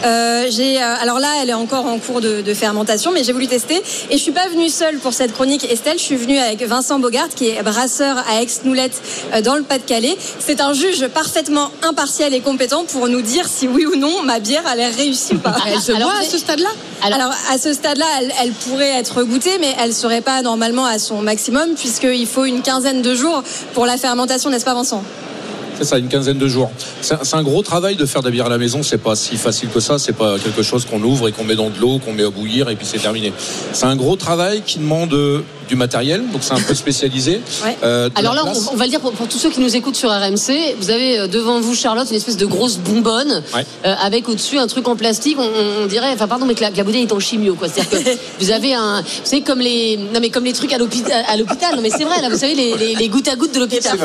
Euh, j'ai, euh, alors là, elle est encore en cours de, de fermentation, mais j'ai voulu tester. Et je suis pas venue seule pour cette chronique Estelle. Je suis venue avec Vincent Bogart, qui est brasseur à Aix-Noulette euh, dans le Pas-de-Calais. C'est un juge parfaitement impartial et compétent pour nous dire si oui ou non ma bière a l'air réussie ou pas. Elle se Alors, boit à ce stade-là? Alors, à ce stade-là, elle, elle pourrait être goûtée, mais elle serait pas à son maximum, puisqu'il faut une quinzaine de jours pour la fermentation, n'est-ce pas Vincent? C'est ça, une quinzaine de jours. C'est un- gros travail de faire de la bière à la maison. C'est pas si facile que ça. C'est pas quelque chose qu'on ouvre et qu'on met dans de l'eau, qu'on met à bouillir et puis c'est terminé. C'est un gros travail qui demande du matériel, donc c'est un peu spécialisé. [laughs] Ouais. Euh, Alors là, on, on va le dire pour, pour tous ceux qui nous écoutent sur RMC, vous avez euh, devant vous, Charlotte, une espèce de grosse bonbonne Ouais. euh, avec au-dessus un truc en plastique. On, dirait, enfin pardon, mais que la, la bouteille est en chimio, quoi. C'est-à-dire que [laughs] vous avez un, vous savez comme les, non mais comme les trucs à l'hôpital, à l'hôpital. Non mais c'est vrai, là, vous savez les, les, les gouttes à gouttes de l'hôpital.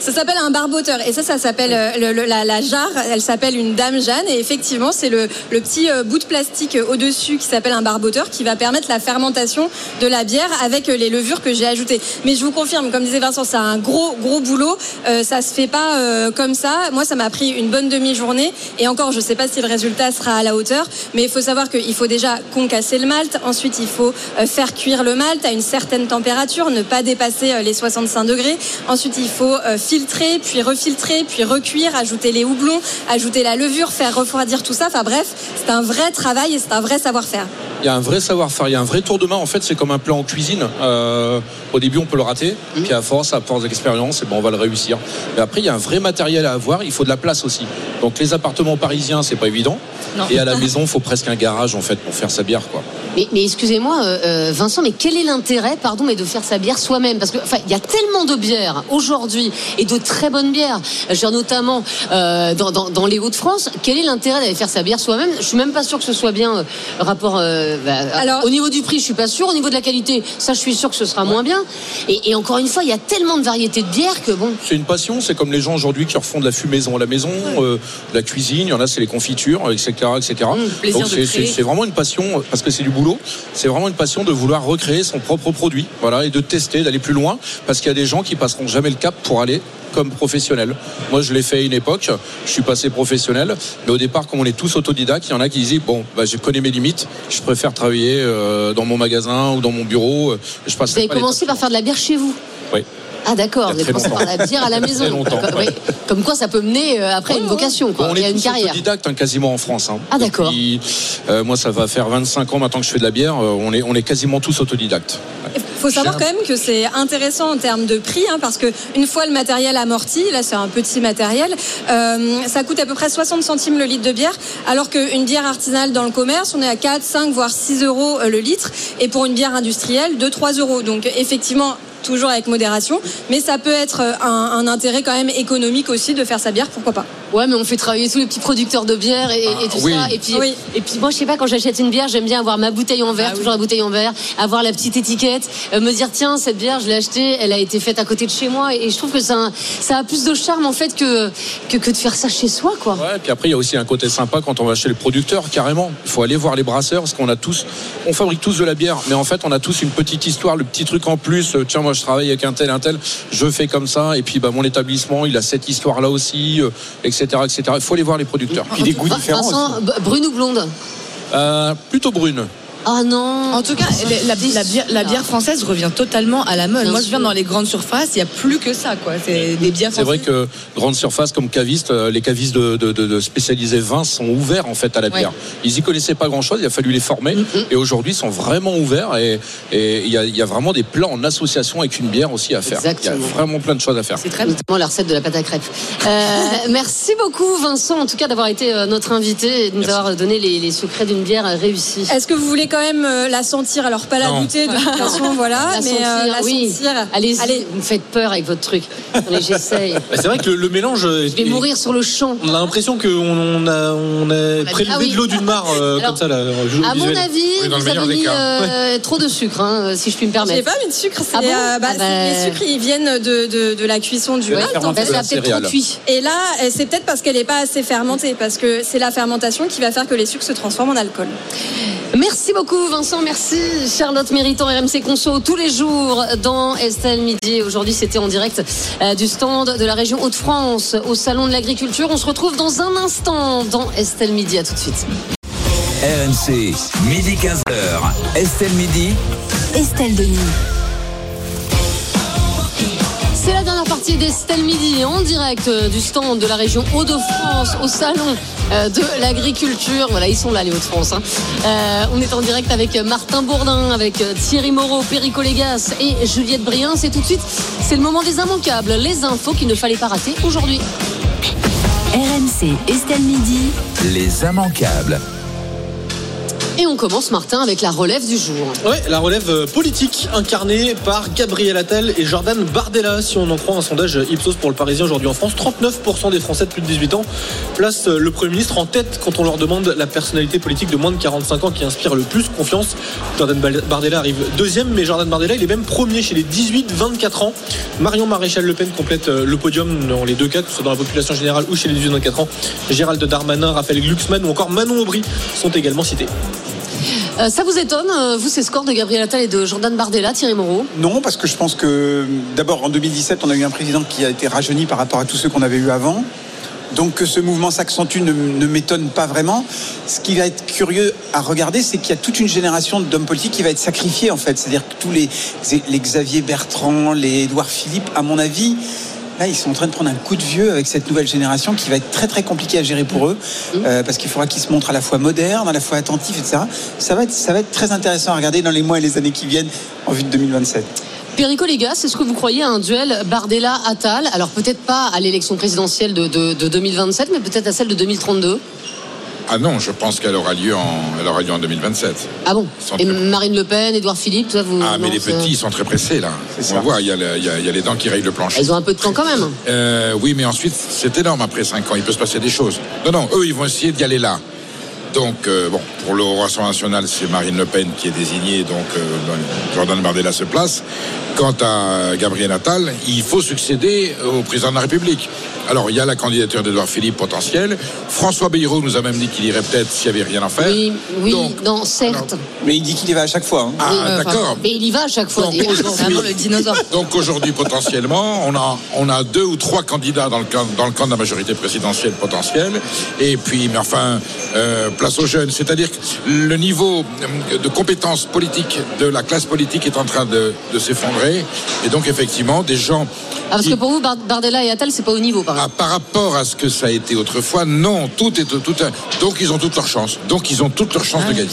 Ça s'appelle un barboteur et ça, ça s'appelle euh, la, jarre. Elle s'appelle une Dame Jeanne et effectivement, c'est le, petit euh, bout de plastique euh, au-dessus qui s'appelle un barboteur qui va permettre la fermentation de la bière avec les levures que j'ai ajoutées. Mais je vous confirme, comme disait Vincent, c'est un gros gros boulot. Euh, ça se fait pas comme ça. Moi, ça m'a pris une bonne demi-journée et encore, je sais pas si le résultat sera à la hauteur, mais il faut savoir qu'il faut déjà concasser le malt. Ensuite, il faut faire cuire le malt à une certaine température, ne pas dépasser les 65 degrés. Ensuite, il faut filtrer, puis refiltrer, puis recuire, ajouter les houblons, ajouter la levure, faire refroidir tout ça. Enfin bref, c'est un vrai travail et c'est un vrai savoir-faire. Il y a un vrai savoir-faire, il y a un vrai tour de main. En fait, c'est comme un plat en cuisine. Euh, au début, on peut le rater, puis à force, à force d'expérience, eh ben, on va le réussir. Mais après, il y a un vrai matériel à avoir. Il faut de la place aussi. Donc, les appartements parisiens, c'est pas évident. Non. Et à la maison, il faut presque un garage en fait pour faire sa bière, quoi. Mais, mais excusez-moi, euh, euh, Vincent, mais quel est l'intérêt, pardon, mais de faire sa bière soi-même? Parce que, enfin, il y a tellement de bières aujourd'hui et de très bonnes bières, dire, notamment euh, dans, dans- dans les Hauts-de-France. Quel est l'intérêt d'aller faire sa bière soi-même? Je suis même pas sûr que ce soit bien euh, rapport. euh, bah, Alors- au niveau du prix, je suis pas sûr. Au niveau de la qualité, ça, je suis sûr que ce sera moins bien. Et, et encore une fois, il y a tellement de variétés de bières que bon. C'est une passion, c'est comme les gens aujourd'hui qui refont de la fumaison à la maison, euh, de la cuisine, il y en a c'est les confitures, etc. etc. Mmh, plaisir Donc de c'est- créer. c'est c'est vraiment une passion, parce que c'est du boulot, c'est vraiment une passion de vouloir recréer son propre produit, voilà, et de tester, d'aller plus loin, parce qu'il y a des gens qui passeront jamais le cap pour aller comme professionnel. Moi, je l'ai fait à une époque, je suis passé professionnel, mais au départ, comme on est tous autodidactes, il y en a qui disaient, bon, bah, je connais mes limites, je préfère travailler euh, dans mon magasin ou dans mon bureau, euh, je passe Vous avez commencé par faire de la bière chez vous? Oui. Ah d'accord, très commencé par la bière à la maison. longtemps, Comme- ouais. oui. Comme quoi ça peut mener euh, après une vocation, quoi. on Il y a est une carrière. autodidactes hein, quasiment en France. hein. Ah, d'accord. Euh, moi, ça va faire 25 ans maintenant que je fais de la bière. euh, on est, on est quasiment tous autodidactes. Il faut savoir quand même que c'est intéressant en termes de prix, hein, parce que une fois le matériel amorti, là c'est un petit matériel, euh, ça coûte à peu près 60 centimes le litre de bière, alors qu'une bière artisanale dans le commerce, on est à 4, 5, voire 6 euros le litre, et pour une bière industrielle, 2, 3 euros. Donc effectivement, toujours avec modération, mais ça peut être euh, un, un intérêt quand même économique aussi de faire sa bière, pourquoi pas. Ouais, mais on fait travailler tous les petits producteurs de bière et, et tout oui. ça. Et puis, Oui. et puis moi, je sais pas, quand j'achète une bière, j'aime bien avoir ma bouteille en verre, toujours la bouteille en verre, avoir la petite étiquette, euh, me dire tiens, cette bière, je l'ai achetée, elle a été faite à côté de chez moi. Et, je trouve que ça, ça a plus de charme en fait que, que, que de faire ça chez soi, quoi. Ouais, puis après, il y a aussi un côté sympa quand on va chez le producteur, carrément. Il faut aller voir les brasseurs, parce qu'on a tous, on fabrique tous de la bière, mais en fait, on a tous une petite histoire, le petit truc en plus. Euh, Tiens, moi, je travaille avec un tel, un tel, je fais comme ça, et puis bah, mon établissement, il a cette histoire-là aussi, euh, etc., etc. Il faut aller voir les producteurs. Puis des goûts différents Vincent, brune ou blonde? Euh, plutôt brune. Ah non. En tout cas, la, la- la bière, la bière française revient totalement à la mode. Moi, je viens dans les grandes surfaces, il n'y a plus que ça, quoi. C'est des bières C'est vrai françaises. que grande surface comme caviste, euh, les cavistes de, de- de- de spécialisés vins sont ouverts en fait à la bière. Ils y connaissaient pas grand chose, il a fallu les former Mm-hmm. et aujourd'hui ils sont vraiment ouverts et il y, a, il y a vraiment des plats en association avec une bière aussi à faire. Exactement. Il y a vraiment plein de choses à faire. C'est très bien. Notamment la recette de la pâte à crêpes. Euh, [laughs] merci beaucoup Vincent, en tout cas d'avoir été euh, notre invité et de nous avoir donné les, les secrets d'une bière réussie. Est-ce que vous voulez quand même euh, la sentir Alors pas la Non. goûter de toute façon, [laughs] voilà, La mais sentir, euh, la oui. sentir. Allez-y, Allez. vous me faites peur avec votre truc. J'essaye. [laughs] Bah, c'est vrai que le, le mélange. Je vais mourir sur le champ. On a l'impression qu'on on a, on a prélevé Ah oui. de l'eau d'une mare euh, Alors, comme ça là. À mon visuel. avis, Oui, vous avez mis trop de sucre, hein, si je puis me J'ai permettre. pas mis de sucre, c'est Ah bon euh, bah, Ah c'est- bah- les sucres ils viennent de, de, de la cuisson du malt. en fait. Bah, peut-être trop céréale. cuit. Et là, c'est peut-être parce qu'elle n'est pas assez fermentée, parce que c'est la fermentation qui va faire que les sucres se transforment en alcool. Merci beaucoup Vincent, merci Charlotte Méritant RMC Conso tous les jours dans Estelle Midi. Aujourd'hui c'était en direct euh, du stand de la région Hauts-de-France au Salon de l'Agriculture. On se retrouve dans un instant dans Estelle Midi. À tout de suite. RMC, midi 15h. Estelle Midi. Estelle Denis. C'est la dernière partie d'Estelle Midi en direct euh, du stand de la région Hauts-de-France au salon euh, de l'agriculture. Voilà, ils sont là les Hauts-de-France. hein. Euh, on est en direct avec Martin Bourdin, avec Thierry Moreau, Perico Légas et Juliette Brien. C'est tout de suite, c'est le moment des immanquables, les infos qu'il ne fallait pas rater aujourd'hui. RMC Estelle Midi. Les immanquables. On commence Martin avec la relève du jour. Ouais, la relève euh, politique incarnée par Gabriel Attal et Jordan Bardella. Si on en croit un sondage Ipsos pour le Parisien aujourd'hui en France, 39% des Français de plus de 18 ans placent euh, le Premier ministre en tête quand on leur demande la personnalité politique de moins de 45 ans qui inspire le plus confiance. Jordan Bardella arrive deuxième, mais Jordan Bardella, il est même premier chez les 18-24 ans. Marion Maréchal Le Pen complète euh, le podium dans les deux cas, que ce soit dans la population générale ou chez les 18-24 ans. Gérald Darmanin, Raphaël Glucksmann ou encore Manon Aubry sont également cités. Euh, ça vous étonne, euh, vous, ces scores de Gabriel Attal et de Jordan Bardella, Thierry Moreau? Non, parce que je pense que d'abord en 2017, on a eu un président qui a été rajeuni par rapport à tous ceux qu'on avait eu avant. Donc que ce mouvement s'accentue ne, ne m'étonne pas vraiment. Ce qui va être curieux à regarder, c'est qu'il y a toute une génération d'hommes politiques qui va être sacrifiée en fait. C'est-à-dire que tous les, les Xavier Bertrand, les Édouard Philippe, à mon avis, là ils sont en train de prendre un coup de vieux avec cette nouvelle génération qui va être très très compliqué à gérer pour eux, euh, parce qu'il faudra qu'ils se montrent à la fois modernes, à la fois attentifs, etc. Ça va être, ça va être très intéressant à regarder dans les mois et les années qui viennent en vue de 2027. Perico Légas, est-ce que vous croyez à un duel Bardella-Attal Alors peut-être pas à l'élection présidentielle de, de- de 2027, mais peut-être à celle de 2032 Ah non, je pense qu'elle aura lieu en, elle aura lieu en 2027. Ah bon Et très- Marine Le Pen, Édouard Philippe, ça, vous... Ah, mais non, les petits, ils sont très pressés là. On ça. voit, il y, a le- il y a- il y a les dents qui rayent le plancher. Ils ont un peu de temps quand même. Euh, oui, mais ensuite, c'est énorme après 5 ans. Il peut se passer des choses. Non, non, eux, ils vont essayer d'y aller là. Donc, euh, bon, pour le Rassemblement national, c'est Marine Le Pen qui est désignée, donc euh, Jordan Bardella se place. Quant à Gabriel Attal, il faut succéder au président de la République. Alors, il y a la candidature d'Edouard Philippe potentielle. François Bayrou nous a même dit qu'il irait peut-être s'il n'y avait rien à faire. Oui, oui, Donc, non, certes. Mais il dit qu'il y va à chaque fois. hein. Ah, d'accord. Mais il y va à chaque fois. Donc, aujourd'hui- Vraiment le dinosaure. Donc aujourd'hui, potentiellement, on a, on a deux ou trois candidats dans le camp, dans le camp de la majorité présidentielle potentielle. Et puis, mais enfin, euh, place aux jeunes. C'est-à-dire que le niveau de compétences politiques de la classe politique est en train de, de s'effondrer. Et donc, effectivement, des gens. Ah, parce qui- que pour vous, Bar- Bardella et Attal, c'est pas au niveau, par ah, par rapport à ce que ça a été autrefois, non, tout est tout. un- donc ils ont toutes leurs chances. Donc ils ont toutes leurs chances de gagner.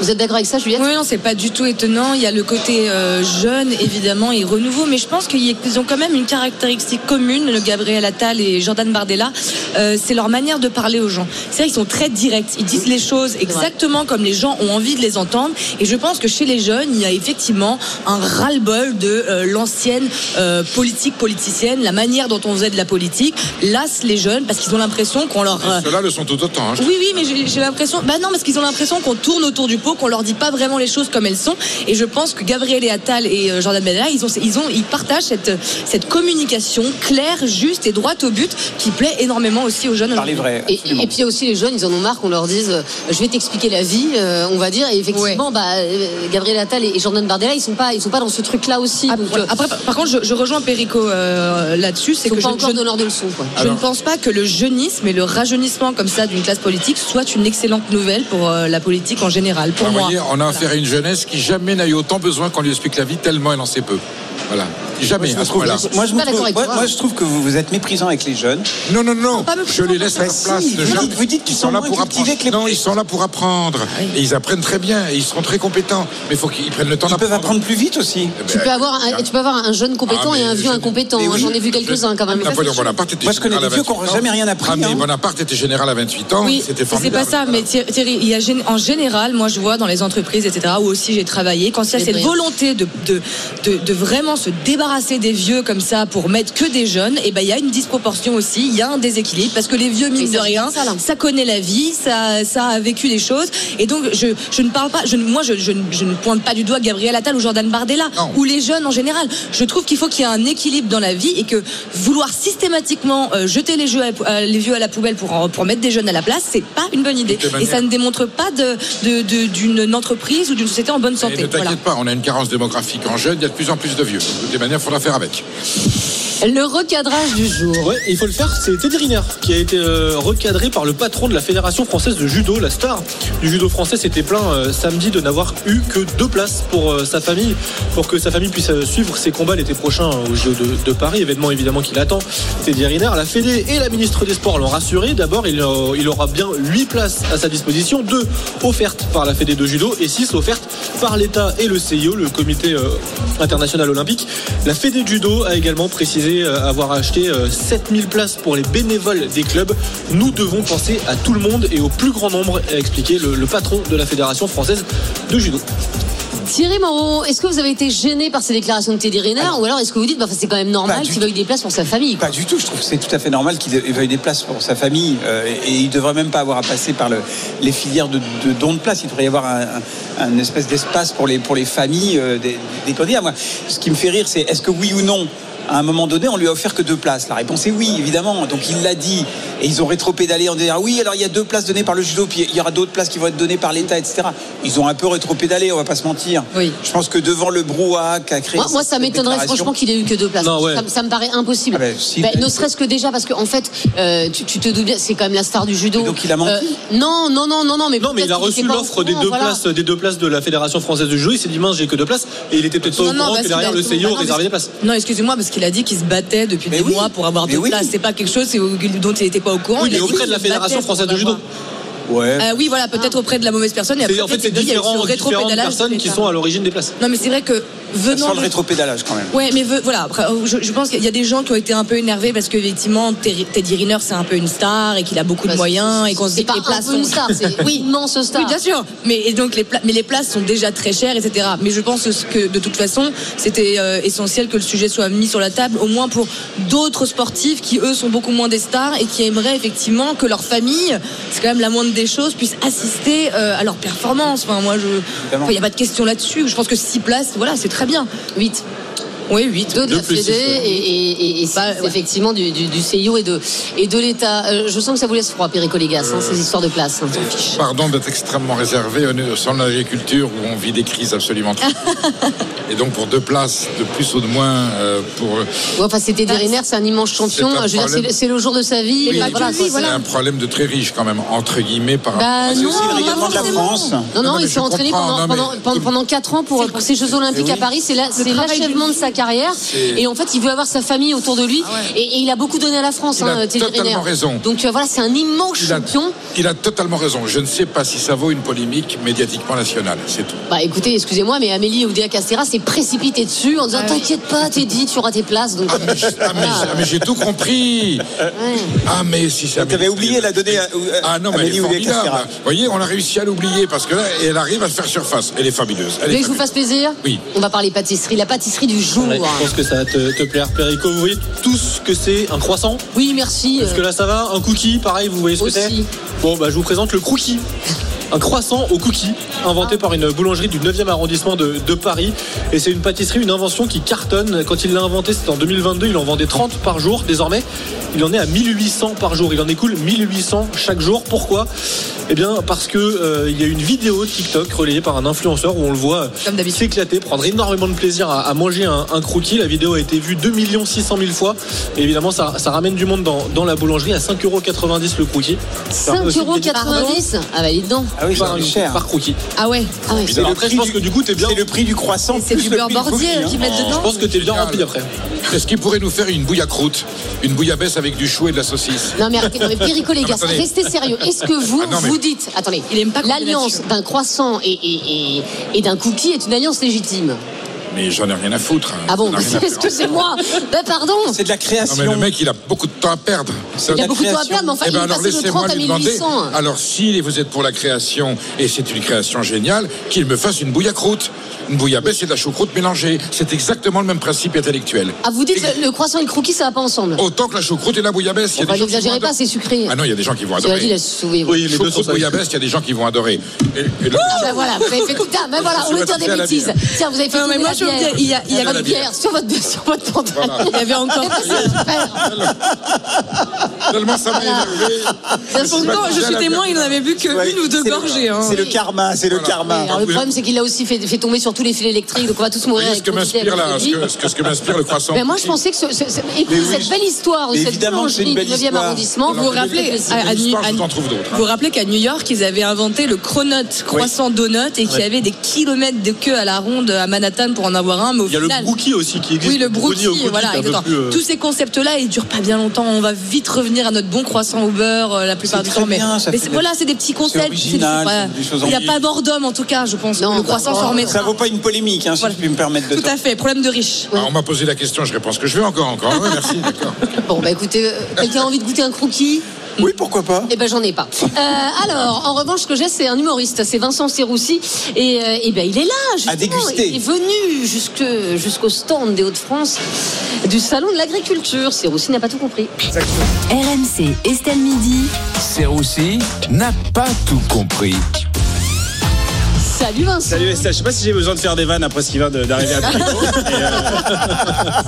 Vous êtes d'accord avec ça, Juliette? Oui, non, c'est pas du tout étonnant. Il y a le côté euh, jeune, évidemment, et renouveau, mais je pense qu'ils ont quand même une caractéristique commune, le Gabriel Attal et Jordan Bardella, euh, c'est leur manière de parler aux gens. C'est-à-dire qu'ils sont très directs, ils disent les choses exactement comme les gens ont envie de les entendre, et je pense que chez les jeunes, il y a effectivement un ras-le-bol de euh, l'ancienne euh, politique politicienne, la manière dont on faisait de la politique, lasse les jeunes parce qu'ils ont l'impression qu'on leur... euh, Ceux-là le sont tout autant. hein. oui, oui, mais j'ai l'impression. Bah non, parce qu'ils ont l'impression qu'on tourne autour du pot, qu'on leur dit pas vraiment les choses comme elles sont. Et je pense que Gabriel et Attal et euh, Jordan Bardella, ils ont, ils ont, ils partagent cette, cette communication claire, juste et droite au but, qui plaît énormément aussi aux jeunes. Parler vrai. Et, et puis il y a aussi les jeunes, ils en ont marre qu'on leur dise je vais t'expliquer la vie, euh, on va dire. Et effectivement, bah, euh, Gabriel Attal et et Jordan Bardella, ils sont pas, ils sont pas dans ce truc-là aussi. Ah, donc, voilà. Après, par contre, je, je rejoins Perico euh, là-dessus, c'est que pas je, encore donneurs de leçons. Quoi. Je ne pense pas que le jeunisme et le rajeunissement comme ça d'une classe politique soit une excellente nouvelle pour euh, la politique en général. Pour moi. voyez, on a affaire à une jeunesse qui jamais n'a eu autant besoin qu'on lui explique la vie tellement elle en sait peu. Voilà. Jamais Moi, je trouve, moment-là. moi, je me pas d'accord trouve- avec moi- toi. moi, je trouve que vous, vous êtes méprisant avec les jeunes. Non, non, non. Je les laisse à leur Bah, place. si, vous jeunes. dites- vous dites qu'ils Ils sont là pour apprendre. les- Non, ils sont là pour apprendre. Et ils apprennent très bien. Et ils seront très compétents. Mais il faut qu'ils prennent le temps Ils peuvent d'apprendre. apprendre plus vite aussi. Eh Tu ben, peux, avoir un, tu peux avoir un jeune compétent Ah, et un vieux je- incompétent. oui. J'en ai vu quelques-uns quand même. Napoléon Bonaparte était Moi, je connais général des vieux à qui n'ont 28 ans. jamais rien appris, Ah, mais hein. Bonaparte était général à 28 ans. Oui, C'était mais c'est formidable. pas ça. Mais Thierry, Thierry, il y a gén- en général, moi je vois dans les entreprises, etc., où aussi j'ai travaillé, quand il y a cette volonté de, de, de, de vraiment se débarrasser des vieux comme ça pour mettre que des jeunes, et ben il y a une disproportion aussi, il y a un déséquilibre parce que les vieux mine de rien, ça, connaît la vie, ça, ça a vécu des choses, et donc je, je ne parle pas, je, moi je, je, ne- je ne pointe pas du doigt Gabriel Attal ou Jordan Bardella Non. ou les jeunes en général. Je trouve qu'il faut qu'il y ait un équilibre dans la vie et que vouloir systématiquement euh, jeter les, jeux à- à- les vieux à la poubelle pour, en- pour mettre des jeunes à la place, c'est pas une bonne idée. Et ça ne démontre pas de- de- de- d'une entreprise ou d'une société en bonne Et santé. ne t'inquiète Voilà. pas, on a une carence démographique en jeunes, il y a de plus en plus de vieux. De toute manière, il faudra faire avec. Le recadrage du jour. Ouais, il faut le faire. C'est Teddy Riner qui a été euh, recadré par le patron de la Fédération française de judo. La star du judo français s'était plaint euh, samedi de n'avoir eu que deux places pour euh, sa famille, pour que sa famille puisse suivre ses combats l'été prochain aux Jeux de, Paris, événement évidemment qu'il attend. Teddy Riner, la Fédé et la ministre des Sports l'ont rassuré. D'abord, il, il aura bien huit places à sa disposition, deux offertes par la Fédé de judo et six offertes par l'État et le CIO, le Comité international olympique. La Fédé de judo a également précisé euh, avoir acheté euh, 7000 places pour les bénévoles des clubs. Nous devons penser à tout le monde et au plus grand nombre, a expliqué le, le patron de la Fédération française de judo. Thierry Moreau, est-ce que vous avez été gêné par ces déclarations de Teddy Riner ou alors est-ce que vous dites bah, c'est quand même normal qu'il veuille des places pour sa famille. Pas du tout. Je trouve que c'est tout à fait normal qu'il veuille des places pour sa famille. euh, et il devrait même pas avoir à passer par le- les filières de, de dons de places. Il devrait y avoir un, un- un espèce d'espace pour les, pour les familles euh, des, des candidats. Moi, ce qui me fait rire, c'est est-ce que oui ou non à un moment donné, on lui a offert que deux places. La réponse est oui, évidemment. Donc il l'a dit. Et ils ont rétropédalé en disant ah oui, alors il y a deux places données par le judo, puis il y aura d'autres places qui vont être données par l'État, etc. Ils ont un peu rétropédalé, on va pas se mentir. Oui. Je pense que devant le brouhaha qu'a créé. Moi, moi, ça m'étonnerait franchement qu'il ait eu que deux places. Non, ouais. ça, me- ça me paraît impossible. Ah ben, si, Ben, ben, ne serait-ce que déjà parce qu'en fait, euh, tu, tu te doutes bien, c'est quand même la star du judo. Euh, Et donc, il a menti Non, non, non, non, non, mais Non, mais il a reçu l'offre des deux voilà. places, des deux places de la Fédération française de judo. Il s'est dit mince, j'ai que deux places. Et il était peut-être pas au courant que derrière a- le CIO réservait des places. Non, excusez-moi, parce qu'il a dit qu'il se battait depuis Mais des oui. mois pour avoir deux oui. places. C'est pas quelque chose dont il n'était pas au courant. Oui, Il dit auprès de la Fédération française de judo. Ouais. Euh, oui, voilà, peut-être auprès de la mauvaise personne. Et après, en fait, c'est différents, différentes personnes qui sont à l'origine des places. Non, mais c'est vrai que venant sent le rétropédalage quand même. Ouais, mais ve- voilà. Après, euh, je, je pense qu'il y a des gens qui ont été un peu énervés parce qu'effectivement, Teddy Riner, c'est un peu une star et qu'il a beaucoup de moyens et qu'on se dit que pas les places sont. star, c'est [laughs] oui, immense star. Oui, bien sûr. Mais et donc les pla- mais les places sont déjà très chères, etc. Mais je pense que de toute façon, c'était euh, essentiel que le sujet soit mis sur la table, au moins pour d'autres sportifs qui eux sont beaucoup moins des stars et qui aimeraient effectivement que leur famille, c'est quand même la moindre des choses, puisse assister euh, à leur performance. Enfin, moi, je, il n'y a pas de question là-dessus. Je pense que six places, voilà, c'est très bien. 8. Oui, 8. Deux de Deux la ouais. et, et, et, et six, Bah, ouais. effectivement du, du, du CIO et de, et de l'État. Euh, je sens que ça vous laisse froid, Perico Légas, hein, ces histoires de place. hein. Pardon d'être extrêmement réservé, on est sans l'agriculture où on vit des crises absolument. [laughs] Et donc pour deux places de plus ou de moins euh, pour Ouais, enfin, c'était Derriner, c'est un immense champion. C'est un Je veux dire, problème. c'est- c'est le jour de sa vie. Oui, pas voilà, c'est- un problème de très riche quand même entre guillemets par rapport Bah C'est non, aussi le rayonnement de la. France. Non, Non, non, il s'est entraîné pendant, non, mais- pendant, pendant, pendant 4 ans pour, pour ces Jeux Olympiques Oui. à Paris. C'est l'achèvement de sa carrière. Et en fait, il veut avoir sa famille autour de lui. Et, et il a beaucoup donné à la France, Il a hein, Teddy totalement raison. Donc, euh, voilà, c'est un immense il a, champion. il a totalement raison. Je ne sais pas si ça vaut une polémique médiatiquement nationale, c'est tout. Bah écoutez, excusez-moi, mais Amélie Oudéa Castera s'est précipitée dessus en disant Ah ouais. T'inquiète pas, Teddy, tu auras tes places. Donc, Ah mais, ah, mais- ah, mais j'ai tout compris. Ah mais si ça. Tu avais oublié la donner à, Ah non, mais elle est Amélie Oudéa formidable. Castéra. Vous voyez, on a réussi à l'oublier parce que là, elle arrive à faire surface. Elle est fabuleuse. Vous Elle voulez est que je vous fasse plaisir Oui. On va parler pâtisserie. La pâtisserie du jour. Ouais, je pense que ça va te, te plaire, Perico. Vous voyez tous ce que c'est un croissant? Oui, merci. Est-ce que là ça va? Un cookie, pareil, vous voyez ce que c'est? Bon, bah je vous présente le crookie. Un croissant au cookie inventé par une boulangerie du 9e arrondissement de, de Paris. Et c'est une pâtisserie, une invention qui cartonne. Quand il l'a inventé, c'était en 2022. Il en vendait 30 par jour. Désormais, il en est à 1800 par jour. Il en écoule 1800 chaque jour. Pourquoi? Eh bien, parce que euh, il y a une vidéo TikTok relayée par un influenceur où on le voit s'éclater, prendre énormément de plaisir à, à manger un, un croquis. La vidéo a été vue 2 600 000 fois. Et évidemment, ça, ça ramène du monde dans, dans la boulangerie à 5,90 euros le croquis. Ça a aussi gagné 5,90€ Ah bah, dis donc. Ah oui, par, cher. par croquis. Ah ouais. Ah ouais. Et après, je pense que du coup, t'es bien. C'est le prix du croissant. C'est du le beurre bordier hein. qu'ils mettent Je dedans. pense que t'es bien rempli après. Est-ce qu'il pourrait nous faire une bouillacroute Une bouillabaisse avec du chou et de la saucisse Non mais arrêtez, non mais Perico les gars, restez sérieux. Est-ce que vous, Ah non, mais- vous dites, attendez, l'alliance d'un croissant et, et, et, et d'un cookie est une alliance légitime? Mais j'en ai rien à foutre. hein. Ah bon, à excusez-moi. Ben pardon. C'est de la Non création. mais le mec il a beaucoup de temps à perdre. Ça- Il a beaucoup de temps à perdre, mais enfin, Eh il ben est alors laissez-moi 30 à lui demander. 1800. Alors si vous êtes pour la création et c'est une création géniale, qu'il me fasse une bouillacroute. Une bouillabaisse et de la choucroute mélangée. C'est exactement le même principe intellectuel. Ah, vous dites le, le croissant et le croquis, ça va pas ensemble. Autant que la choucroute et la bouillabaisse. Enfin, n'exagérez pas, c'est sucré. Ah non, il y a des gens qui vont dit, adorer. Oui, les deux ça. bouillabaisse, il y a des gens qui vont adorer. Et, et là, Ben voilà, vous avez fait tout ça. Ben voilà, [laughs] on veut dire des bêtises. Tiens, vous avez fait Non, mais moi, je veux bière. dire, il y a- il y a- Votre la bière. sur votre, sur votre pantalon. Il y avait encore. Tellement ça m'a énervé. Je suis témoin, il n'en avait bu que une ou deux c'est gorgées. hein. C'est le karma, c'est le karma. Alors, le problème, c'est qu'il a aussi fait, fait tomber sur tous les fils électriques, donc on va tous mourir. voyez ce que m'inspire là, avec ce le que, ce que, ce que m'inspire le croissant. Ben moi, je pensais que ce, ce- ce- écoutez, Mais oui, cette belle histoire de mais cette évidemment, c'est une boulangerie du belle 9e histoire. arrondissement, Vous vous rappelez, à, hein. rappelez qu'à New York, ils avaient inventé le cronut, croissant donut, et qu'il y avait des kilomètres de queue à la ronde à Manhattan pour en avoir un, mais au Il y a le brookie aussi qui existe. Oui, le brookie, voilà, euh, Tous ces concepts-là, ils durent pas bien longtemps. On va vite revenir à notre bon croissant au beurre euh, la plupart du temps. Mais, mais voilà, c'est des petits concepts. Il n'y a pas mort d'homme, en tout cas, je pense. Non, le bah, croissant oh, s'en remettra. Une polémique, hein, si Voilà. je puis me permettre de Tout à fait, problème de riche. Ah, on m'a posé la question, je réponds ce que je veux encore, encore. Ouais, merci, d'accord. [laughs] Bon, bah écoutez, euh, quelqu'un a envie de goûter un croquis? Oui, pourquoi pas Eh ben j'en ai pas. Euh, alors, en revanche, ce que j'ai, c'est un humoriste, c'est Vincent Serroussi, et, euh, eh ben il est là. Justement. déguster. Il est venu jusque jusqu'au stand des Hauts-de-France du salon de l'agriculture. Serroussi n'a pas tout compris. RMC Estelle Midi. Serroussi n'a pas tout compris. Salut Vincent. Salut Estelle, je sais pas si j'ai besoin de faire des vannes après ce qui vient de- d'arriver à [laughs] mais, euh,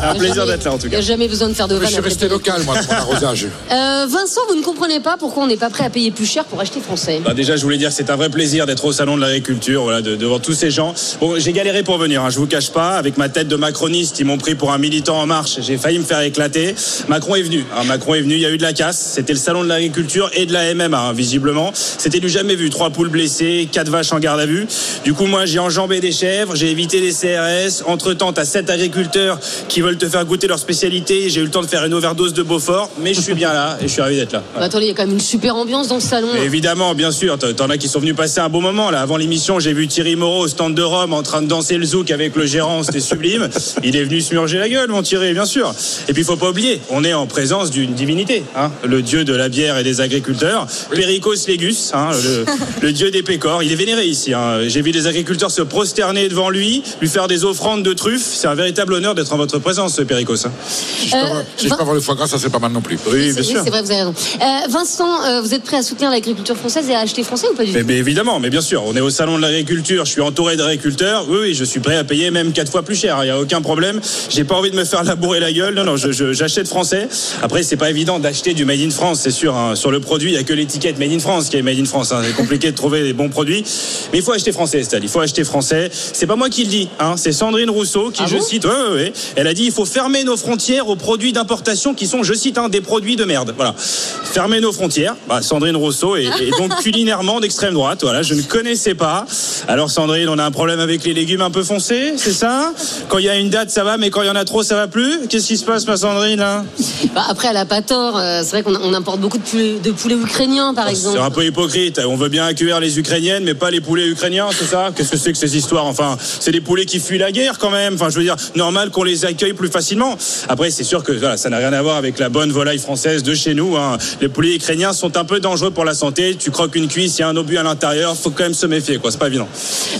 C'est un plaisir d'être là en tout Il n'y cas. a jamais besoin de faire de Je vannes suis après resté local, moi, pour l'arrosage. [laughs] Euh, Vincent, vous ne comprenez pas pourquoi on n'est pas prêt à payer plus cher pour acheter français. Bah, déjà, je voulais dire que c'est un vrai plaisir d'être au salon de l'agriculture, voilà, de- devant tous ces gens. Bon, j'ai galéré pour venir, hein, je vous cache pas. Avec ma tête de macroniste, ils m'ont pris pour un militant en marche. J'ai failli me faire éclater. Macron est venu. hein, Macron est venu. Il y a eu de la casse. C'était le salon de l'agriculture et de la MMA, hein, visiblement. C'était du jamais vu. Trois poules blessées, quatre vaches en garde à vue. Du coup, moi, j'ai enjambé des chèvres, j'ai évité les CRS. Entre temps, t'as sept agriculteurs qui veulent te faire goûter leur spécialité. J'ai eu le temps de faire une overdose de Beaufort, mais je suis bien là et je suis ravi d'être là. Bah, attendez, il y a quand même une super ambiance dans le salon. Mais évidemment, bien sûr. T'en as qui sont venus passer un bon moment. Là, avant l'émission, j'ai vu Thierry Moreau au stand de Rome en train de danser le zouk avec le gérant. C'était sublime. Il est venu se murger la gueule, mon Thierry, bien sûr. Et puis, il faut pas oublier, on est en présence d'une divinité, hein, le dieu de la bière et des agriculteurs, Péricos Légus, hein, le, le dieu des pécores. Il est vénéré ici. hein. J'ai vu des agriculteurs se prosterner devant lui, lui faire des offrandes de truffes. C'est un véritable honneur d'être en votre présence, ce Péricos. hein. Si je peux avoir- si je peux avoir le foie gras, ça c'est pas mal non plus. Oui, C'est- c'est vrai, vous avez raison. Euh, Vincent, euh, vous êtes prêt à soutenir l'agriculture française et à acheter français ou pas du Mais, tout mais évidemment, mais bien sûr, on est au salon de l'agriculture, je suis entouré d'agriculteurs. Oui, oui, je suis prêt à payer même quatre fois plus cher. Il n'y a aucun problème. J'ai pas envie de me faire labourer la gueule. Non, non, je- je- j'achète français. Après, c'est pas évident d'acheter du made in France, c'est sûr. hein. Sur le produit, il y a que l'étiquette made in France qui est made in France. hein. C'est compliqué de trouver des bons produits, mais il faut acheter français, Estelle. Il faut acheter français. C'est pas moi qui le dis. Hein. C'est Sandrine Rousseau qui, Ah je bon cite, ouais, ouais, ouais. elle a dit il faut fermer nos frontières aux produits d'importation qui sont, je cite, hein, des produits de merde. Voilà. Fermer nos frontières. Bah, Sandrine Rousseau est, est donc [laughs] culinairement d'extrême droite. Voilà, je ne connaissais pas. Alors Sandrine, on a un problème avec les légumes un peu foncés, c'est ça? Quand il y a une date, ça va, mais quand il y en a trop, ça va plus? Qu'est-ce qui se passe, ma Sandrine là [laughs] Bah, Après, elle a pas tort. euh, c'est vrai qu'on on importe beaucoup de poulets, de poulets ukrainiens, par exemple. C'est un peu hypocrite. On veut bien accueillir les Ukrainiennes, mais pas les poulets ukrainiens, c'est ça Qu'est-ce que c'est que ces histoires Enfin, c'est des poulets qui fuient la guerre quand même. Enfin, je veux dire, normal qu'on les accueille plus facilement. Après, c'est sûr que voilà, ça n'a rien à voir avec la bonne volaille française de chez nous. hein. Les poulets ukrainiens sont un peu dangereux pour la santé. Tu croques une cuisse, il y a un obus à l'intérieur. Faut quand même se méfier, quoi. C'est pas évident.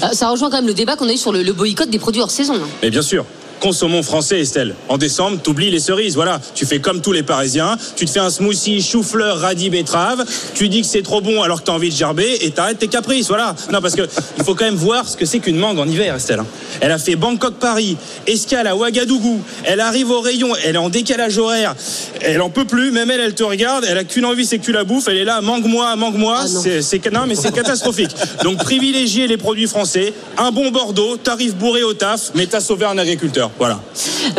Euh, ça rejoint quand même le débat qu'on a eu sur le, le boycott des produits hors saison. hein. Mais bien sûr. Consommons français, Estelle. En décembre, t'oublies les cerises. Voilà, tu fais comme tous les Parisiens. Tu te fais un smoothie chou-fleur, radis, betterave. Tu dis que c'est trop bon alors que t'as envie de gerber et t'arrêtes tes caprices. Voilà. Non, parce que il faut quand même voir ce que c'est qu'une mangue en hiver, Estelle. hein. Elle a fait Bangkok-Paris, escale à Ouagadougou. Elle arrive au rayon. Elle est en décalage horaire. Elle en peut plus. Même elle, elle te regarde. Elle a qu'une envie, c'est que tu la bouffes. Elle est là, mangue-moi, mangue-moi. c'est, c'est- non, mais c'est catastrophique. Donc privilégiez les produits français. Un bon Bordeaux, tarif bourré au taf, mais t'as sauvé un agriculteur. Voilà.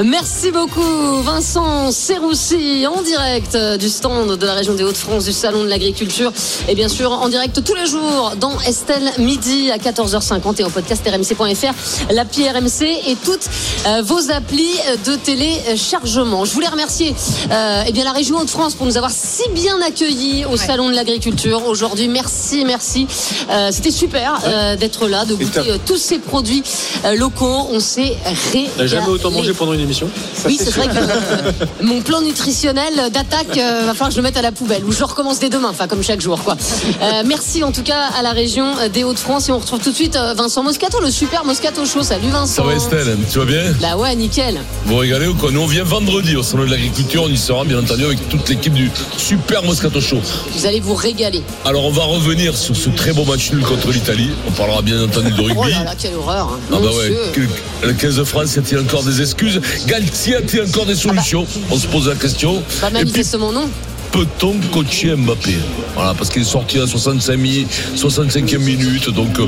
Merci beaucoup Vincent Serroussi en direct euh, du stand de la région des Hauts-de-France du Salon de l'Agriculture et bien sûr en direct tous les jours dans Estelle Midi à 14h50 et au podcast rmc.fr l'appli RMC et toutes euh, vos applis de téléchargement. Je voulais remercier euh, eh bien, la région Hauts-de-France pour nous avoir si bien accueillis au Salon de l'Agriculture aujourd'hui. Merci, merci. Euh, C'était super euh, d'être là, de goûter euh, tous ces produits euh, locaux. On s'est régalé. Jamais autant mangé pendant une émission Oui, c'est vrai que euh, mon plan nutritionnel d'attaque euh, va falloir que je le mette à la poubelle ou je recommence dès demain, enfin comme chaque jour quoi. Euh, merci en tout cas à la région des Hauts-de-France et on retrouve tout de suite euh, Vincent Moscato, le super Moscato Show. Salut Vincent. Ça va Estelle, tu vas bien? Bah ouais, nickel. Vous régalez ou quoi? Nous on vient vendredi au salon de l'agriculture, on y sera bien entendu avec toute l'équipe du Super Moscato Show. Vous allez vous régaler. Alors on va revenir sur ce très beau match nul contre l'Italie. On parlera bien entendu de Oh rugby. là là, quelle horreur. hein. Ah bah ouais, Dieu. que- le 15 de France a-t-il encore des excuses Galtier a-t-il encore des solutions On se pose la question. Pas Et puis manifestement non. peut-on coacher Mbappé? Voilà, parce qu'il est sorti à 65 mi- 65e minute. Donc, euh,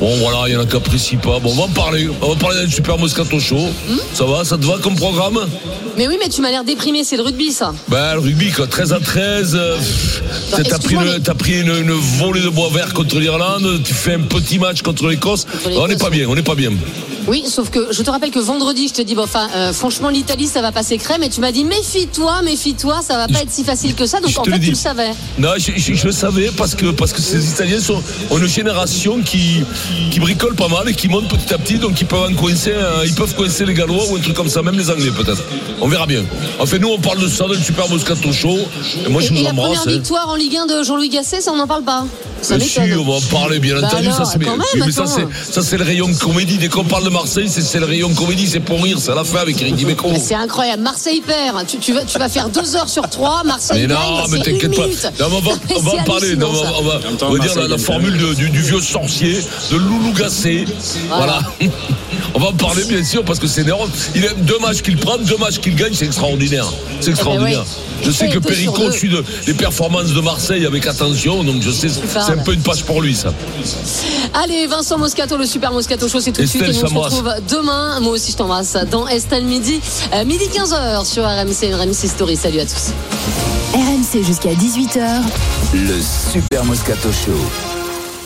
bon, voilà, il y en a qui apprécient pas. Bon, on va en parler. On va parler d'un super Moscato Show. Hmm Ça va Ça te va comme programme? Mais oui, mais tu m'as l'air déprimé, c'est le rugby ça. ben, le rugby, quoi, 13 à 13. euh, Non, T'as pris, t'as pris une, une volée de bois vert contre l'Irlande. Tu fais un petit match contre l'Écosse, On n'est pas bien, on n'est pas bien. Oui, sauf que je te rappelle que vendredi, je te dis, bon, enfin, euh, franchement, l'Italie, ça va passer crème. Et tu m'as dit, méfie-toi, méfie-toi, ça va pas être si facile que ça. Donc en fait, le tu le savais. Non, je, je- je le savais parce que, parce que ces Italiens sont, ont une génération qui, qui bricole pas mal et qui monte petit à petit, donc ils peuvent en coincer, euh, ils peuvent coincer les Gallois ou un truc comme ça, même les Anglais peut-être. On verra bien. Enfin, nous, on parle de ça, d'un super Moscato Show. Et moi, je et, vous et la embrasse. première hein. victoire en Ligue 1 de Jean-Louis Gasset, ça, on n'en parle pas. Ça Mais si, on va en parler, bien Bah entendu. alors, ça, c'est, quand mais- même, mais ça, attends. c'est, ça, c'est le rayon comédie. Dès qu'on parle de Marseille, c'est, c'est le rayon comédie, c'est pour rire, c'est à la fin avec Eric Dimeco. Mais c'est incroyable. Marseille perd. Tu, tu vas, tu vas faire deux heures sur trois. Marseille Mais non, mais t'inquiète pas. minute. Non, mais on va, [laughs] on en parler. Non, on va, ça. on va- on va dire la, la formule de- du, du vieux sorcier, de Loulou Gassé. Voilà. [laughs] on va en parler, bien sûr, parce que c'est énorme. Il a deux matchs qu'il prend, deux matchs qu'il gagne, c'est extraordinaire. C'est extraordinaire. oui. Je sais que deux. suit de- les performances de Marseille avec attention, donc je sais, c'est un peu une page pour lui, ça. Allez, Vincent Moscato, le super Moscato Show, c'est tout de suite. Et nous on se retrouve demain. Moi aussi, je t'embrasse dans Estelle Midi. Euh, midi 15h sur RMC, RMC Story. Salut à tous. RMC jusqu'à 18h. Le Super Moscato Show.